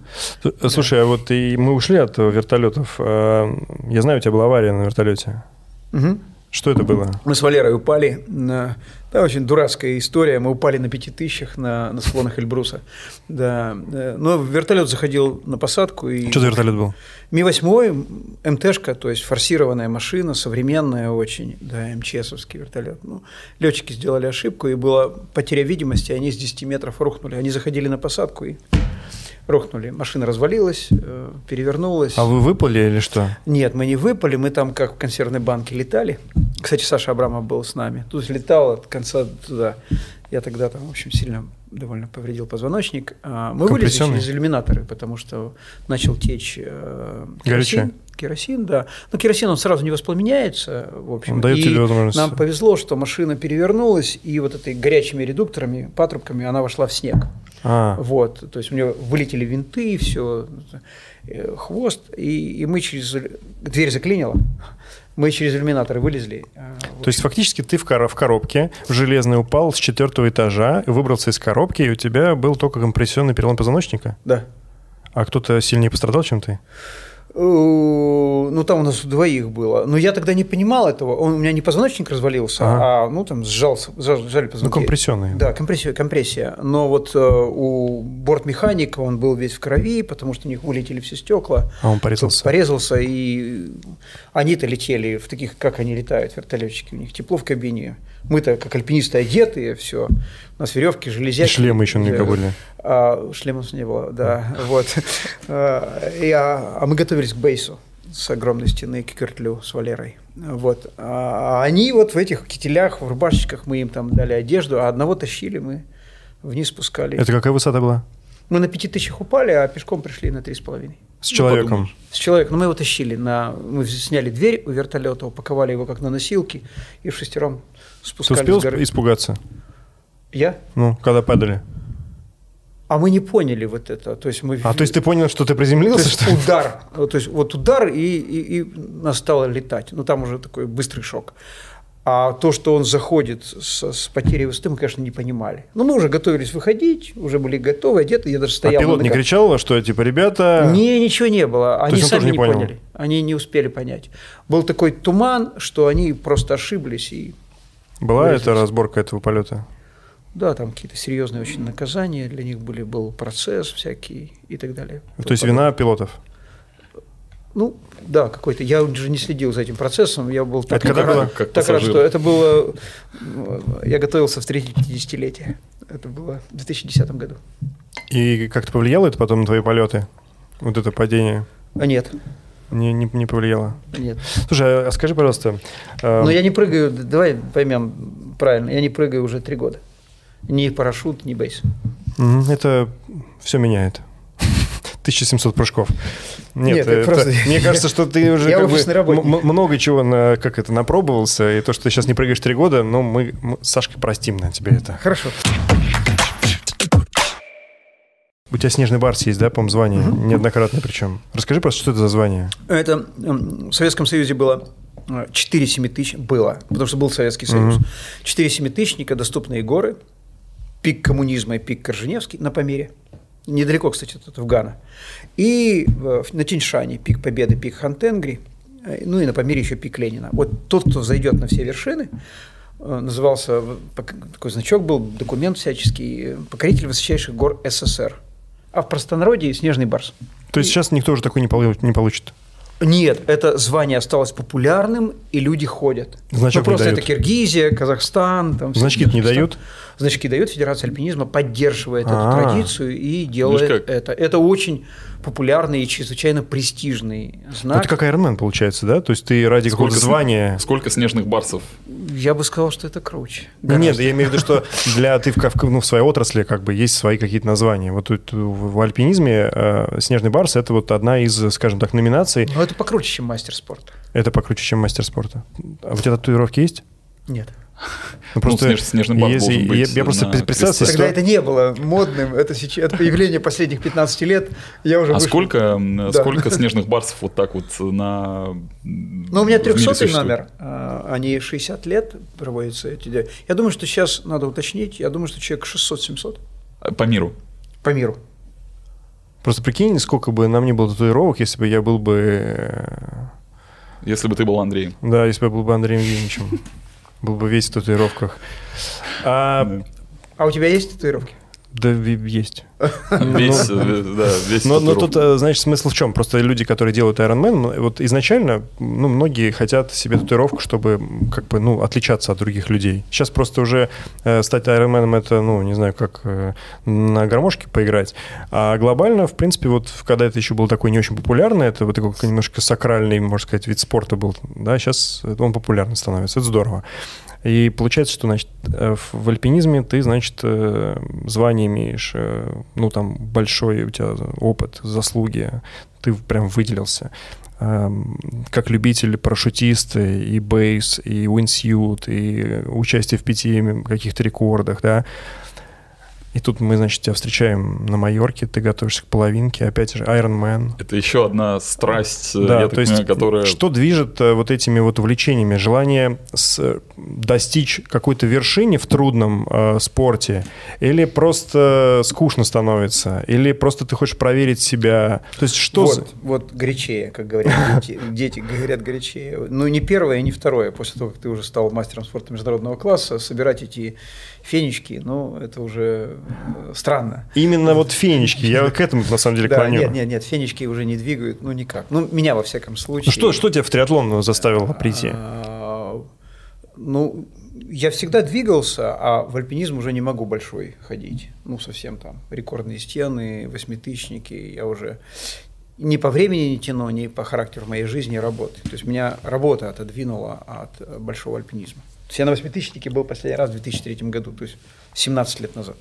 Слушай, да. а вот и мы ушли от вертолетов. Я знаю, у тебя была авария на вертолете. Угу. Что это было? Мы с Валерой упали на да, очень дурацкая история. Мы упали на пяти тысячах на, на склонах Эльбруса. Да. Но вертолет заходил на посадку. И... Что за вертолет был? Ми-8, МТшка, то есть форсированная машина, современная очень, да, МЧСовский вертолет. Ну, летчики сделали ошибку, и была потеря видимости, они с 10 метров рухнули. Они заходили на посадку и рухнули. Машина развалилась, э, перевернулась. А вы выпали или что? Нет, мы не выпали, мы там как в консервной банке летали. Кстати, Саша Абрамов был с нами. Тут летал от конца туда. Я тогда там, в общем, сильно довольно повредил позвоночник. А, мы вылезли через иллюминаторы, потому что начал течь э, керосин. Керосин, да. Но керосин, он сразу не воспламеняется, в общем. Он дает и тебе возможность. нам повезло, что машина перевернулась, и вот этой горячими редукторами, патрубками она вошла в снег. А. Вот, то есть у нее вылетели винты, и все, э, хвост, и, и мы через дверь заклинило, мы через иллюминаторы вылезли. А, то есть фактически ты в, кор- в коробке в железный упал с четвертого этажа, выбрался из коробки, и у тебя был только компрессионный перелом позвоночника? Да. А кто-то сильнее пострадал, чем ты? Э, ну там у нас двоих было. Но я тогда не понимал этого. Он, у меня не позвоночник развалился, ага. а ну там сжался, сжали позвонки. Ну компрессионный. Да, компрессия, компрессия. Но вот э, у бортмеханика он был весь в крови, потому что у них вылетели все стекла. А он порезался. Порезался, и они-то летели в таких, как они летают, вертолетчики. У них тепло в кабине. Мы-то как альпинисты одетые, все. У нас веревки, железяки. И шлемы еще не были. А, шлемов не было, да. Вот. А, а, а мы готовились к бейсу с огромной стены к Кюртлю с Валерой. Вот. А они вот в этих кителях, в рубашечках, мы им там дали одежду, а одного тащили, мы вниз спускали. Это какая высота была? Мы на пяти тысячах упали, а пешком пришли на три с половиной. С человеком? Ну, с человеком. Но мы его тащили. На... Мы сняли дверь у вертолета, упаковали его как на носилки и в шестером спускались Ты успел испугаться? Я? Ну, когда падали? А мы не поняли вот это. То есть мы... А то есть ты понял, что ты приземлился? То есть что? удар. То есть вот удар, и, и, и нас стало летать. Ну там уже такой быстрый шок. А то, что он заходит с, с потерей высоты, мы, конечно, не понимали. Но мы уже готовились выходить, уже были готовы, одеты. Я даже стоял. А пилот не кричал, что типа, ребята... Не, ничего не было. Они сами не, не поняли. Они не успели понять. Был такой туман, что они просто ошиблись и была эта разборка этого полета? Да, там какие-то серьезные очень наказания для них были, был процесс всякий и так далее. То есть вина пилотов? Ну, да, какой-то. Я уже не следил за этим процессом. Я был так, когда рад, было? Так рад, что это было... Я готовился встретить 50-летие. Это было в 2010 году. И как-то повлияло это потом на твои полеты? Вот это падение? А нет. Не, не, не повлияло? Нет. Слушай, а скажи, пожалуйста... Э... Но я не прыгаю, давай поймем правильно, я не прыгаю уже три года. Ни парашют, ни бейс. Это все меняет. 1700 прыжков. Нет, Нет это, просто... мне кажется, что ты уже как бы много чего на, как это напробовался, и то, что ты сейчас не прыгаешь три года, но мы, мы с Сашкой простим на тебе это. Хорошо. У тебя снежный барс есть, да, по-моему, звание? Угу. Неоднократно причем. Расскажи просто, что это за звание? Это в Советском Союзе было 4-7 тысяч, было, потому что был Советский Союз. Угу. 4-7 тысячника, доступные горы, пик коммунизма и пик Корженевский на Памире. Недалеко, кстати, тут в Гана. И на Тиньшане пик Победы, пик Хантенгри, э, ну и на Памире еще пик Ленина. Вот тот, кто зайдет на все вершины, э, назывался, такой значок был, документ всяческий, покоритель высочайших гор СССР. А в простонародье снежный барс. То есть и... сейчас никто уже такой не получит? Нет, это звание осталось популярным, и люди ходят. Значок ну, просто это Киргизия, Казахстан. Там, Значки не дают? Значки дают, Федерация альпинизма поддерживает А-а-а. эту традицию и делает это. Это очень популярный и чрезвычайно престижный знак. Это как Ironman получается, да? То есть ты ради какого-то звания... Сколько снежных барсов? Я бы сказал, что это круче. Гораздо. Нет, я имею в виду, что для ты в, ну, в своей отрасли как бы есть свои какие-то названия. Вот тут в альпинизме э, снежный барс – это вот одна из, скажем так, номинаций. Но это покруче, чем мастер спорта. Это покруче, чем мастер спорта. А у тебя татуировки есть? Нет. Ну, просто ну, снеж, снежный бар если, должен быть я, я просто представил себе... Когда это не было модным, это сейчас, это появление последних 15 лет, я уже А вышел. сколько, да. сколько снежных барсов вот так вот на... Ну, у меня 300 номер, а, они 60 лет проводятся эти Я думаю, что сейчас надо уточнить, я думаю, что человек 600-700. А, по миру? По миру. Просто прикинь, сколько бы нам не было татуировок, если бы я был бы... Э, если бы ты был Андреем. Да, если бы я был бы Андреем Евгеньевичем. Был бы весь в татуировках. А, а у тебя есть татуировки? Да, есть. Весь, ну, э, да, весь но, но тут, э, значит, смысл в чем? Просто люди, которые делают Iron Man, вот изначально, ну, многие хотят себе татуировку, чтобы, как бы, ну, отличаться от других людей. Сейчас просто уже э, стать Iron Man это, ну, не знаю, как э, на гармошке поиграть. А глобально, в принципе, вот когда это еще был такой не очень популярный, это вот такой немножко сакральный, можно сказать, вид спорта был, да, сейчас он популярный становится, это здорово. И получается, что, значит, э, в альпинизме ты, значит, э, звание имеешь, э, ну, там, большой у тебя опыт, заслуги, ты прям выделился. Эм, как любитель парашютист и бейс, и уинсьют, и участие в пяти каких-то рекордах, да, и тут мы, значит, тебя встречаем на Майорке, ты готовишься к половинке, опять же, Iron Man. Это еще одна страсть, э, да, то есть, понимаю, которая... Что движет э, вот этими вот увлечениями? Желание с... достичь какой-то вершины в трудном э, спорте? Или просто скучно становится? Или просто ты хочешь проверить себя? То есть что... Вот, за... вот горячее, как говорят дети, дети говорят горячее. Ну, не первое, не второе. После того, как ты уже стал мастером спорта международного класса, собирать эти фенечки, ну, это уже э, странно. Именно вот фенечки, я к этому на самом деле да, клоню. Нет, нет, нет, фенечки уже не двигают, ну, никак. Ну, меня во всяком случае. Что, что тебя в триатлон заставило прийти? А, ну, я всегда двигался, а в альпинизм уже не могу большой ходить. Ну, совсем там рекордные стены, восьмитысячники, я уже ни по времени не тяну, ни по характеру моей жизни работы. То есть меня работа отодвинула от большого альпинизма. Я на восьмитысячнике был последний раз в 2003 году, то есть 17 лет назад.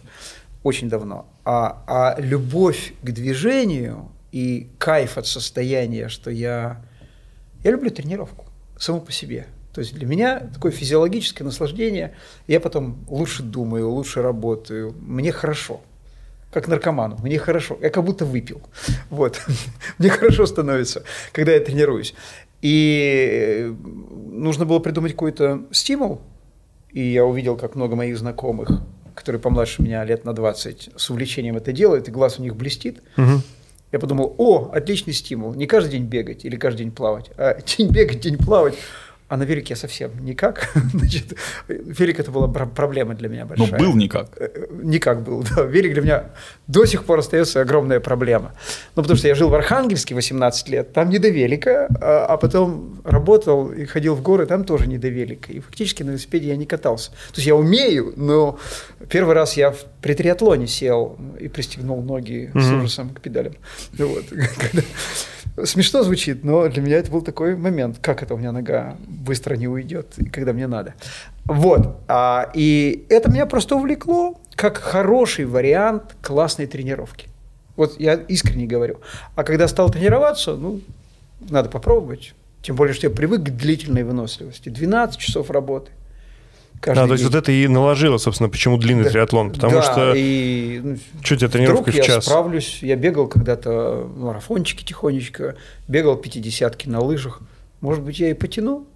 Очень давно. А, а любовь к движению и кайф от состояния, что я... Я люблю тренировку само по себе. То есть для меня такое физиологическое наслаждение. Я потом лучше думаю, лучше работаю. Мне хорошо. Как наркоману. Мне хорошо. Я как будто выпил. Вот. Мне хорошо становится, когда я тренируюсь. И нужно было придумать какой-то стимул. И я увидел, как много моих знакомых, которые помладше меня лет на 20, с увлечением это делают, и глаз у них блестит. Угу. Я подумал, о, отличный стимул. Не каждый день бегать или каждый день плавать, а день бегать, день плавать. А на велике я совсем никак. Значит, велик это была проблема для меня большая. Но был никак. Э, никак был, да. Велик для меня до сих пор остается огромная проблема. Ну, потому что я жил в Архангельске 18 лет, там не до велика, а, а потом работал и ходил в горы, там тоже не до велика. И фактически на велосипеде я не катался. То есть я умею, но первый раз я при триатлоне сел и пристегнул ноги mm-hmm. с ужасом к педалям. Вот. Смешно звучит, но для меня это был такой момент, как это у меня нога быстро не уйдет, когда мне надо. Вот. А, и это меня просто увлекло как хороший вариант классной тренировки. Вот я искренне говорю. А когда стал тренироваться, ну, надо попробовать. Тем более, что я привык к длительной выносливости. 12 часов работы – Каждый да, то есть день. вот это и наложило, собственно, почему длинный да, триатлон, потому да, что и, ну, чуть я тренировка в час. я справлюсь, я бегал когда-то марафончики тихонечко, бегал пятидесятки на лыжах, может быть, я и потяну,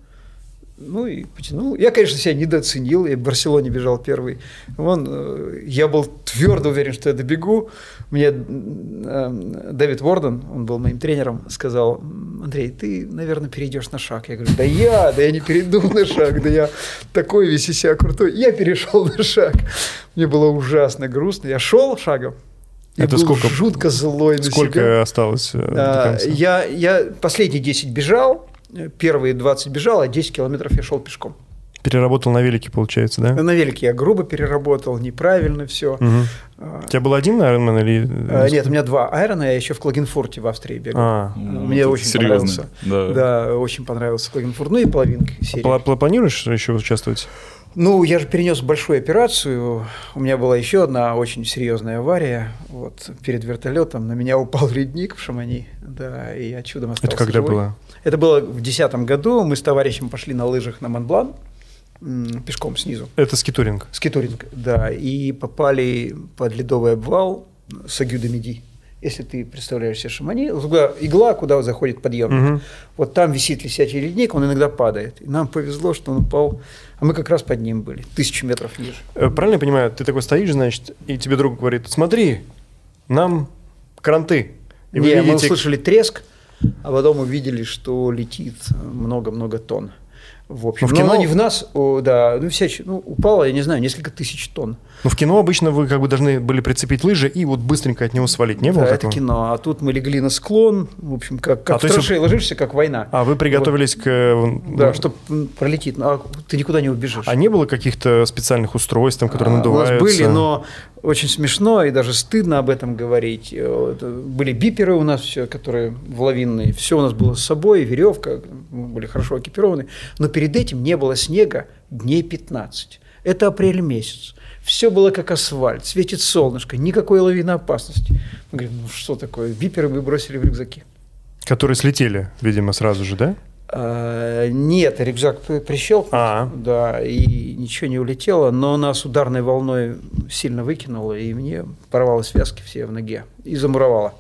ну и потянул. Я, конечно, себя недооценил. Я в Барселоне бежал первый. Вон, э, я был твердо уверен, что я добегу. Мне э, Дэвид Ворден, он был моим тренером, сказал, Андрей, ты, наверное, перейдешь на шаг. Я говорю, да я, да я не перейду на шаг, да я такой весь из себя крутой. Я перешел на шаг. Мне было ужасно грустно. Я шел шагом, я Это был сколько? жутко злой на Сколько себя. осталось э, до конца? Я, я последние 10 бежал, первые 20 бежал, а 10 километров я шел пешком. Переработал на велике, получается, да? На велике я грубо переработал, неправильно все. Угу. У тебя был один Ironman или... А, нет, у меня два Айрона, я еще в Клагенфорте в Австрии бегал. А, Мне очень серьезно. понравился. Да. да, очень понравился Клагенфорт. Ну и половинка серии. Планируешь еще участвовать? Ну, я же перенес большую операцию. У меня была еще одна очень серьезная авария. Вот перед вертолетом на меня упал ледник в Шамани. Да, и я чудом остался Это когда живой. было? Это было в 2010 году. Мы с товарищем пошли на лыжах на Монблан пешком снизу. Это скитуринг? Скитуринг, да. И попали под ледовый обвал с Агюда-Меди. Если ты представляешь себе Шамани, игла, куда заходит подъем. Угу. Вот там висит висячий ледник, он иногда падает. И нам повезло, что он упал, а мы как раз под ним были, тысячу метров ниже. Э, правильно я понимаю, ты такой стоишь, значит, и тебе друг говорит, смотри, нам кранты. И Не, видите... мы услышали треск, а потом увидели, что летит много-много тонн. В общем, но в кино... не в нас, о, да, ну, вся, ну, упало, я не знаю, несколько тысяч тонн. Ну, в кино обычно вы как бы должны были прицепить лыжи и вот быстренько от него свалить, не было да, такого? это кино, а тут мы легли на склон, в общем, как, как а, в траншеи вы... ложишься, как война. А вы приготовились вот. к... Э, да, ну... чтобы пролетит, а ты никуда не убежишь. А не было каких-то специальных устройств, там, которые а, надуваются? У нас были, но очень смешно и даже стыдно об этом говорить. Э, были биперы у нас все, которые в лавинные. Все у нас было с собой, веревка, мы были хорошо экипированы. Но перед этим не было снега дней 15. Это апрель месяц. Все было как асфальт, светит солнышко, никакой лавины опасности. Мы говорим, ну что такое? Биперы мы бросили в рюкзаки. Которые слетели, видимо, сразу же, да? А, нет, рюкзак прищелкнул, а. да, и ничего не улетело, но нас ударной волной сильно выкинуло, и мне порвало связки все в ноге и замуровало.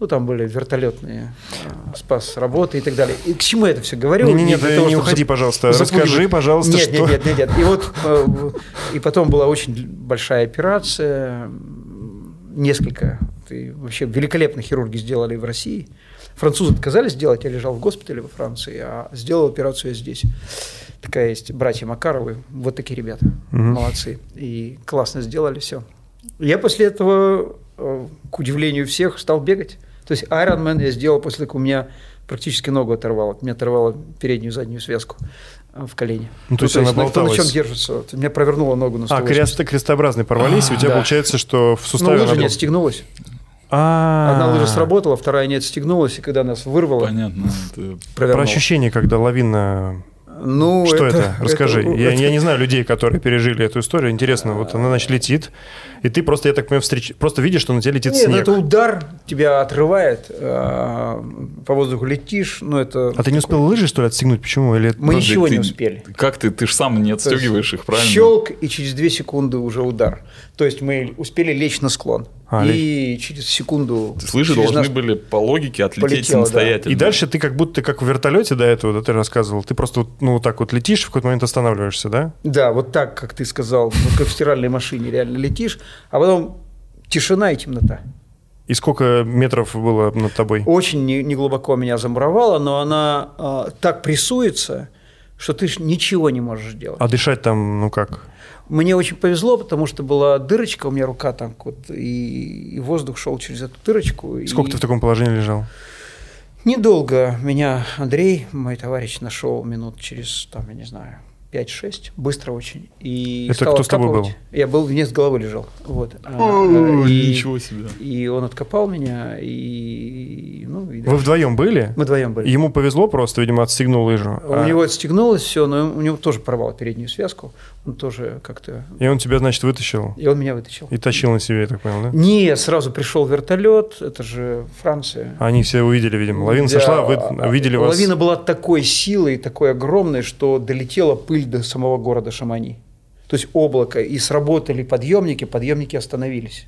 Ну, там были вертолетные а, спас работы и так далее. И к чему я это все говорю? Не, не, нет, не, не уходи, пожалуйста. Расскажи, пожалуйста, нет, что... Нет, нет, нет, нет. И вот э, и потом была очень большая операция, несколько, вообще великолепно хирурги сделали в России – Французы отказались сделать, я лежал в госпитале во Франции, а сделал операцию здесь. Такая есть, братья Макаровы, вот такие ребята, угу. молодцы. И классно сделали все. Я после этого, э, к удивлению всех, стал бегать. То есть Ironman я сделал после того, как у меня практически ногу оторвало. Меня оторвало переднюю заднюю связку э, в колене. Ну, то, ну, есть, то есть она болталась. на чем держится. Вот, меня провернуло ногу на 180. А, крест, крестообразные порвались, а, и у тебя да. получается, что в суставе... Ну, лыжа не отстегнулась. А-а-а. Одна лыжа сработала, вторая не отстегнулась, и когда нас вырвало... Понятно. Про ощущение, когда лавина ну, что это? это? Расскажи. Это, я, это... я не знаю людей, которые пережили эту историю. Интересно, вот она, значит, летит, и ты просто, я так понимаю, встреч... просто видишь, что на тебя летит Нет, снег. Ну, это удар тебя отрывает, а, по воздуху летишь, ну это... А ты не успел лыжи, что ли, отстегнуть? Почему? Или... Мы Подожди, ничего ты, не успели. Как ты? Ты же сам не отстегиваешь их, правильно? Щелк, и через две секунды уже удар. То есть мы успели лечь на склон. А, и лечь. через секунду... Ты слышишь, должны нас... были по логике отлететь полетело, самостоятельно. Да. И дальше ты как будто как в вертолете до этого, да, ты рассказывал, ты просто ну вот так вот летишь, в какой-то момент останавливаешься, да? Да, вот так, как ты сказал, вот как в стиральной машине реально летишь, а потом тишина и темнота. И сколько метров было над тобой? Очень неглубоко не меня замуровало, но она э, так прессуется, что ты ничего не можешь делать. А дышать там, ну как? Мне очень повезло, потому что была дырочка, у меня рука там, вот, и, и воздух шел через эту дырочку. Сколько и... ты в таком положении лежал? Недолго. Меня Андрей, мой товарищ, нашел минут через, там, я не знаю, 5-6, быстро очень. И Это кто с тобой был? Я был, вниз с головы лежал. Вот. О, и, ничего себе. И он откопал меня, и... Ну, и Вы вдвоем были? Мы вдвоем были. Ему повезло просто, видимо, отстегнул лыжу. У а... него отстегнулось все, но у него тоже порвало переднюю связку. Он тоже как-то... И он тебя, значит, вытащил? И он меня вытащил. И тащил на себе, я так понял, да? Не, сразу пришел вертолет, это же Франция. Они все увидели, видимо. Лавина да, сошла, вы увидели лавина вас. Лавина была такой силой, такой огромной, что долетела пыль до самого города Шамани. То есть облако, и сработали подъемники, подъемники остановились.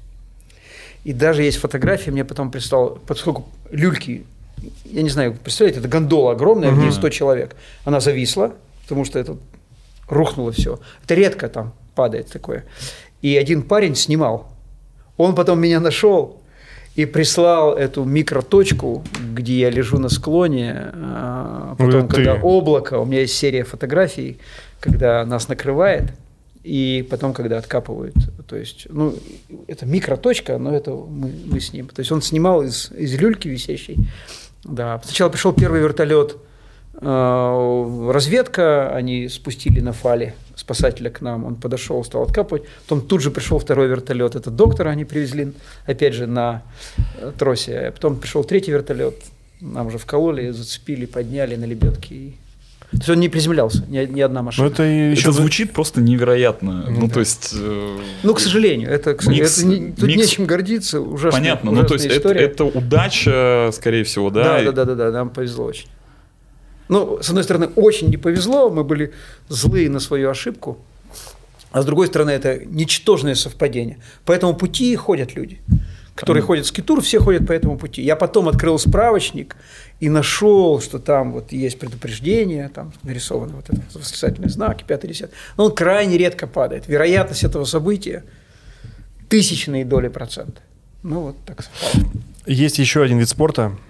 И даже есть фотографии, мне потом прислал, поскольку люльки, я не знаю, представляете, это гондола огромная, угу. в ней 100 человек. Она зависла, потому что это рухнуло все. Это редко там падает такое. И один парень снимал. Он потом меня нашел и прислал эту микроточку, где я лежу на склоне. А потом, Ой, когда облако, у меня есть серия фотографий, когда нас накрывает, и потом, когда откапывают. То есть, ну, это микроточка, но это мы, мы с ним. То есть он снимал из, из люльки висящей. Да. Сначала пришел первый вертолет – Э, разведка, они спустили на фале спасателя к нам, он подошел, стал откапывать, потом тут же пришел второй вертолет, это доктора они привезли, опять же, на э, тросе, потом пришел третий вертолет, нам уже вкололи, зацепили, подняли на лебедке, то есть он не приземлялся, ни, ни одна машина. Но это еще это звучит просто невероятно. Ну, ну да. то есть. Э, ну, к сожалению, это, к, микс, это не, тут микс, нечем гордиться. Ужасная, Понятно, ну то есть это, это удача, скорее всего, да? Да, да, да, да, да, нам повезло очень. Ну, с одной стороны, очень не повезло, мы были злые на свою ошибку, а с другой стороны, это ничтожное совпадение. По этому пути ходят люди, которые ходят в скитур, все ходят по этому пути. Я потом открыл справочник и нашел, что там вот есть предупреждение, там нарисованы вот этот восклицательный знак, 5-10. Но он крайне редко падает. Вероятность этого события – тысячные доли процента. Ну, вот так совпало. Есть еще один вид спорта –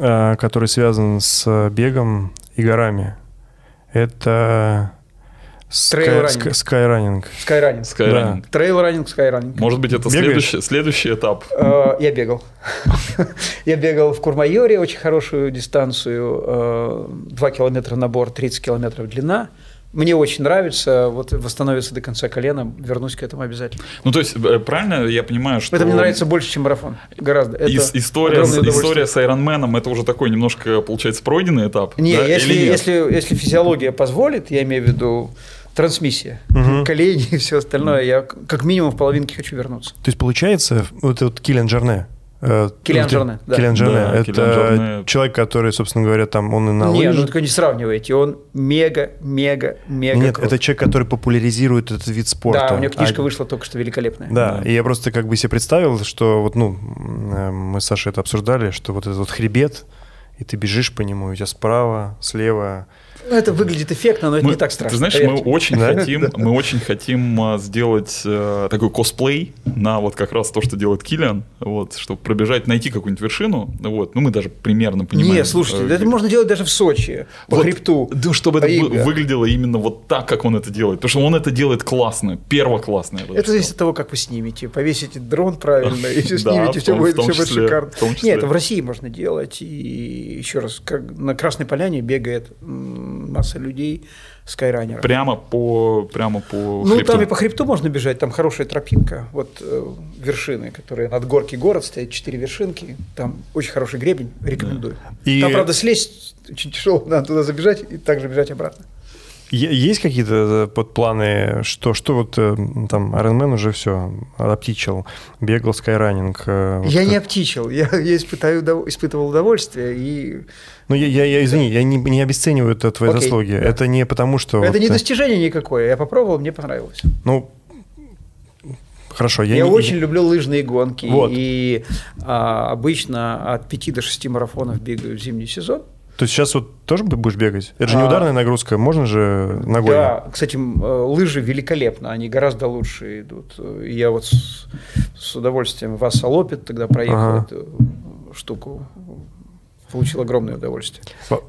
который связан с бегом и горами. Это Скайранинг. Скайранинг. Скайранинг. Скайранинг. Трейл-раннинг, скайранинг. Может быть, это следующий, следующий этап? Э, я бегал. Я бегал в Курмайоре, очень хорошую дистанцию, 2 э, километра набор, 30 километров длина. Мне очень нравится, вот восстановиться до конца колена, вернусь к этому обязательно. Ну, то есть, э, правильно я понимаю, что... Это мне нравится больше, чем марафон, гораздо. Это история, с, история с Ironman – это уже такой немножко, получается, пройденный этап? Не, да? если, нет? если, если физиология позволит, я имею в виду трансмиссия, угу. колени и все остальное, я как минимум в половинке хочу вернуться. То есть, получается, вот этот Киллиан Жарне, Э, Киллиан Жарне, да. Киллиан Жарне. Да, это Жарне. человек, который, собственно говоря, там он и на Нет, лыжах. ну только не сравнивайте, он мега, мега, мега Нет, крут. это человек, который популяризирует этот вид спорта. Да, у него книжка а... вышла только что великолепная. Да, да, и я просто как бы себе представил, что вот, ну, э, мы с Сашей это обсуждали, что вот этот вот хребет, и ты бежишь по нему, у тебя справа, слева ну, это выглядит эффектно, но это мы, не так страшно. Ты знаешь, поверьте. мы очень хотим, мы очень хотим сделать э, такой косплей на вот как раз то, что делает Киллиан, вот, чтобы пробежать, найти какую-нибудь вершину, вот. Ну, мы даже примерно понимаем. Нет, слушайте, э, это можно делать даже в Сочи, по вот, хребту. Да, чтобы это Рига. выглядело именно вот так, как он это делает, потому что он это делает классно, первоклассно. Это зависит от того, как вы снимете, повесите дрон правильно, и все снимете, все будет, все будет шикарно. Нет, это в России можно делать, и еще раз, как на Красной Поляне бегает масса людей скайранеров. Прямо по, прямо по Ну, хребту. там и по хребту можно бежать, там хорошая тропинка. Вот э, вершины, которые над горки город стоят, четыре вершинки, там очень хороший гребень, рекомендую. Да. И... Там, правда, слезть очень тяжело, надо туда забежать и также бежать обратно. Есть какие-то э, подпланы, что, что вот э, там Ironman уже все аптичил, бегал скайранинг? Э, вот я как... не аптичил, я, я испытаю, испытывал удовольствие и... Ну, я, я, я извини, я не, не обесцениваю это твои Окей, заслуги. Да. Это не потому, что... Это вот... не достижение никакое, я попробовал, мне понравилось. Ну, Хорошо, я, я не... очень люблю лыжные гонки. Вот. И а, обычно от 5 до 6 марафонов бегаю в зимний сезон. То есть сейчас вот тоже будешь бегать? Это же не а. ударная нагрузка, можно же ногой? Да, кстати, э, лыжи великолепно, они гораздо лучше идут. Я вот с, с удовольствием в Ассалопит тогда проехал ага. эту штуку, получил огромное удовольствие.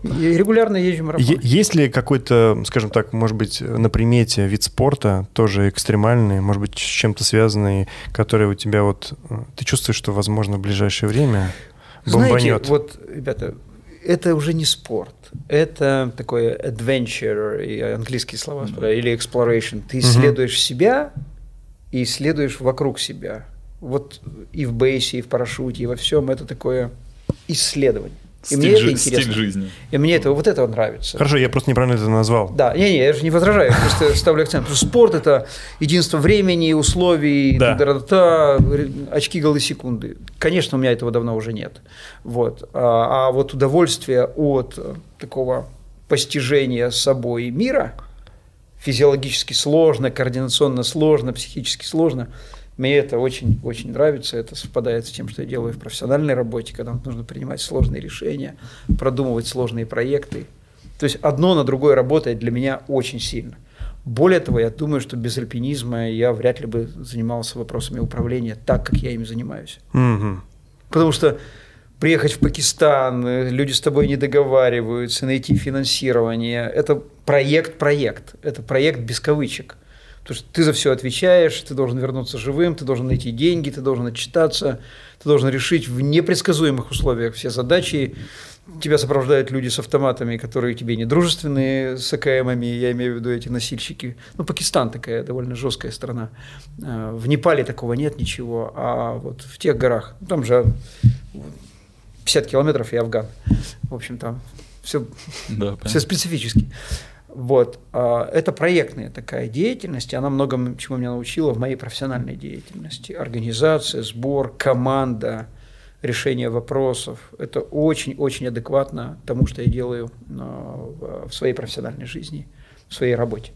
И регулярно езжу марафон. Есть ли какой-то, скажем так, может быть, на примете вид спорта, тоже экстремальный, может быть, с чем-то связанный, который у тебя вот... Э, ты чувствуешь, что, возможно, в ближайшее время бомбанет? Знаете, вот, ребята, это уже не спорт. это такое adventure, и английские слова, mm-hmm. или exploration. Ты исследуешь mm-hmm. себя и исследуешь вокруг себя. Вот и в бейсе, и в парашюте, и во всем это такое исследование. И стиль мне это интересно. Стиль жизни. И мне это вот это нравится. Хорошо, я просто неправильно это назвал. Да, не, не, я же не возражаю, я просто ставлю акцент. Потому что спорт это единство времени, условий, да. та очки, голы, секунды. Конечно, у меня этого давно уже нет. Вот. А, а вот удовольствие от такого постижения собой мира физиологически сложно, координационно сложно, психически сложно – мне это очень-очень нравится, это совпадает с тем, что я делаю в профессиональной работе, когда нужно принимать сложные решения, продумывать сложные проекты. То есть одно на другое работает для меня очень сильно. Более того, я думаю, что без альпинизма я вряд ли бы занимался вопросами управления так, как я ими занимаюсь. Угу. Потому что приехать в Пакистан, люди с тобой не договариваются, найти финансирование. Это проект-проект, это проект без кавычек. Потому что ты за все отвечаешь, ты должен вернуться живым, ты должен найти деньги, ты должен отчитаться, ты должен решить в непредсказуемых условиях все задачи. Тебя сопровождают люди с автоматами, которые тебе не дружественные с АКМами, я имею в виду эти носильщики. Ну, Пакистан такая довольно жесткая страна. А, в Непале такого нет ничего, а вот в тех горах, ну, там же 50 километров и Афган. В общем, там все, да, все специфически. Вот. А, это проектная такая деятельность, она многому чему меня научила в моей профессиональной деятельности. Организация, сбор, команда, решение вопросов. Это очень-очень адекватно тому, что я делаю а, в своей профессиональной жизни, в своей работе.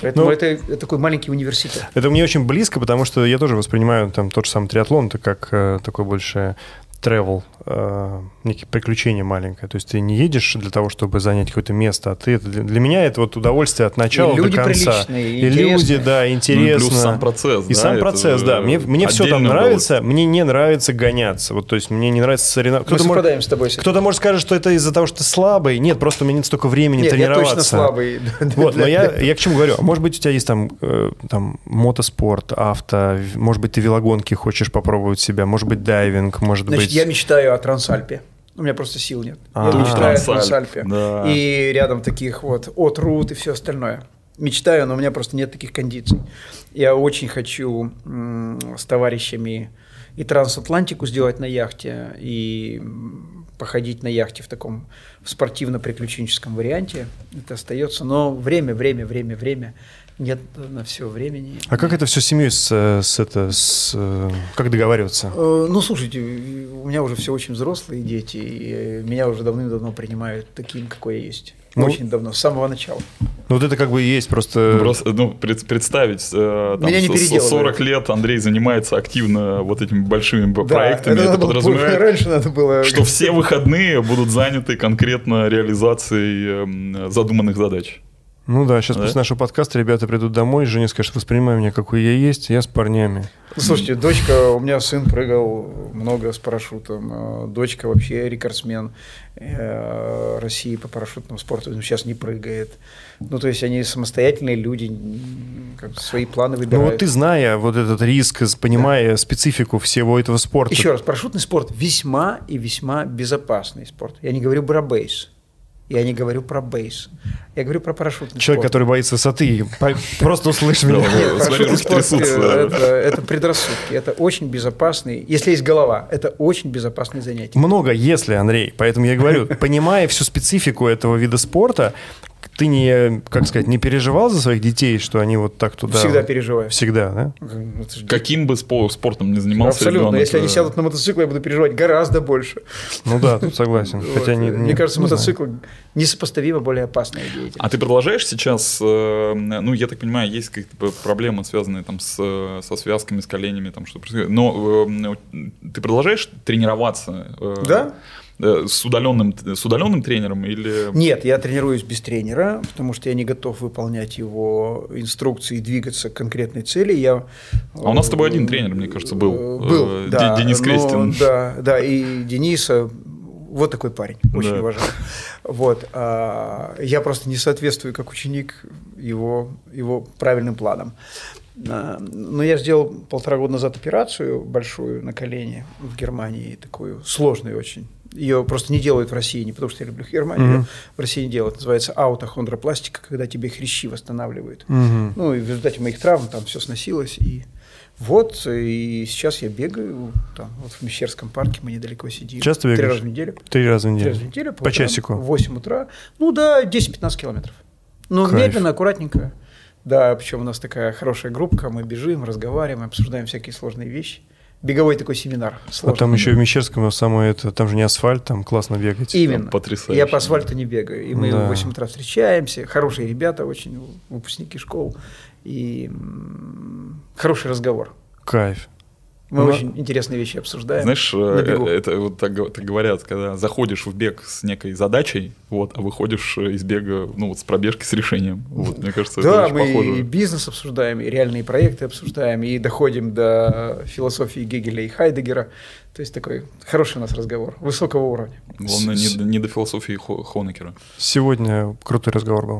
Поэтому ну, это, это такой маленький университет. Это мне очень близко, потому что я тоже воспринимаю там тот же самый триатлон, это как э, такой больше travel, э, некие приключения маленькое. То есть ты не едешь для того, чтобы занять какое-то место, а ты для меня это вот удовольствие от начала и люди до конца. И, люди, да, интересно. Ну, и плюс сам процесс. И да, сам процесс, да. Мне, мне все там нравится, удовольствие. мне не нравится гоняться. Вот, то есть мне не нравится соревноваться. Кто-то Мы может, с тобой. Кто-то может сказать, что это из-за того, что ты слабый. Нет, просто у меня нет столько времени нет, тренироваться. я точно слабый. Вот, но я, я к чему говорю? Может быть, у тебя есть там, э, там мотоспорт, авто, может быть, ты велогонки хочешь попробовать себя, может быть, дайвинг, может Значит, быть... я мечтаю о Трансальпе. У меня просто сил нет. Я а, мечтаю о Трансальпе. Да. И рядом таких вот от Рут и все остальное. Мечтаю, но у меня просто нет таких кондиций. Я очень хочу с товарищами и трансатлантику сделать на яхте, и походить на яхте в таком спортивно-приключенческом варианте. Это остается, но время, время, время, время нет на все времени. А как это все с семьей с, с это с как договариваться? Э, ну слушайте, у меня уже все очень взрослые дети, и меня уже давным-давно принимают таким, какой я есть. Ну, очень давно, с самого начала. Ну вот это как бы и есть просто... Просто ну, представить, э, там, Меня не 40 лет Андрей занимается активно вот этими большими да, проектами. Это, это подразумевает, раньше надо было... что все выходные будут заняты конкретно реализацией эм, задуманных задач. Ну да, сейчас да? после нашего подкаста ребята придут домой, Женя скажет, воспринимай меня, какой я есть, я с парнями. Слушайте, дочка, у меня сын прыгал много с парашютом, а дочка вообще рекордсмен э, России по парашютному спорту, но сейчас не прыгает. Ну, то есть они самостоятельные люди, как свои планы выбирают. Ну вот ты, зная вот этот риск, понимая да. специфику всего этого спорта. Еще раз, парашютный спорт весьма и весьма безопасный спорт. Я не говорю брабейс. Я не говорю про бейс. Я говорю про парашютный Человек, спорт. который боится высоты, просто услышь меня. Парашютный спорт э, – это предрассудки. Это очень безопасный. Если есть голова, это очень безопасное занятие. Много если, Андрей. Поэтому я говорю, понимая всю специфику этого вида спорта, ты не, как сказать, не переживал за своих детей, что они вот так туда... Всегда переживаю. Всегда, да? Каким бы спортом не занимался Абсолютно. Ребенок, Если они э, сядут на мотоцикл, я буду переживать гораздо больше. Ну да, тут согласен. Хотя не, Мне кажется, мотоцикл несопоставимо более опасная деятельность. А ты продолжаешь сейчас, э, ну, я так понимаю, есть какие-то проблемы, связанные там с, со связками, с коленями, там что происходит. Но э, ты продолжаешь тренироваться? Да. Э, с удаленным, с удаленным тренером или... Нет, я тренируюсь без тренера, потому что я не готов выполнять его инструкции и двигаться к конкретной цели. Я, а у нас с тобой один тренер, мне кажется, был. Э, был, э, да. Денис Крестин. Но, да, да, и Дениса, вот такой парень, очень да. уважаю. Вот, а, я просто не соответствую как ученик его, его правильным планам. А, но я сделал полтора года назад операцию большую на колене в Германии, такую сложную очень Ее просто не делают в России, не потому что я люблю Германию, mm-hmm. в России не делают. Называется аутохондропластика, когда тебе хрящи восстанавливают. Mm-hmm. Ну, и в результате моих травм там все сносилось. И вот, и сейчас я бегаю, там, вот в Мещерском парке, мы недалеко сидим. Часто бегаешь? Три раза в неделю. Три раза в неделю? Три раза в неделю. По, по часику? В 8 утра. Ну да, 10-15 километров. Ну, Кайф. медленно, аккуратненько. Да, причем у нас такая хорошая группа, мы бежим, разговариваем, обсуждаем всякие сложные вещи беговой такой семинар. Сложный. А там еще в Мещерском самое это, там же не асфальт, там классно бегать. Именно. Там потрясающе. Я по асфальту не бегаю. И мы да. в 8 утра встречаемся, хорошие ребята очень, выпускники школ. И хороший разговор. Кайф. Мы ну, очень интересные вещи обсуждаем. Знаешь, э, это вот так, так говорят, когда заходишь в бег с некой задачей, вот, а выходишь из бега, ну вот с пробежки с решением. Вот, мне кажется, да, это мы очень похоже. и бизнес обсуждаем, и реальные проекты обсуждаем, и доходим до философии Гегеля и Хайдегера. То есть такой хороший у нас разговор, высокого уровня. Главное, не, не до философии Хонекера. Сегодня крутой разговор был.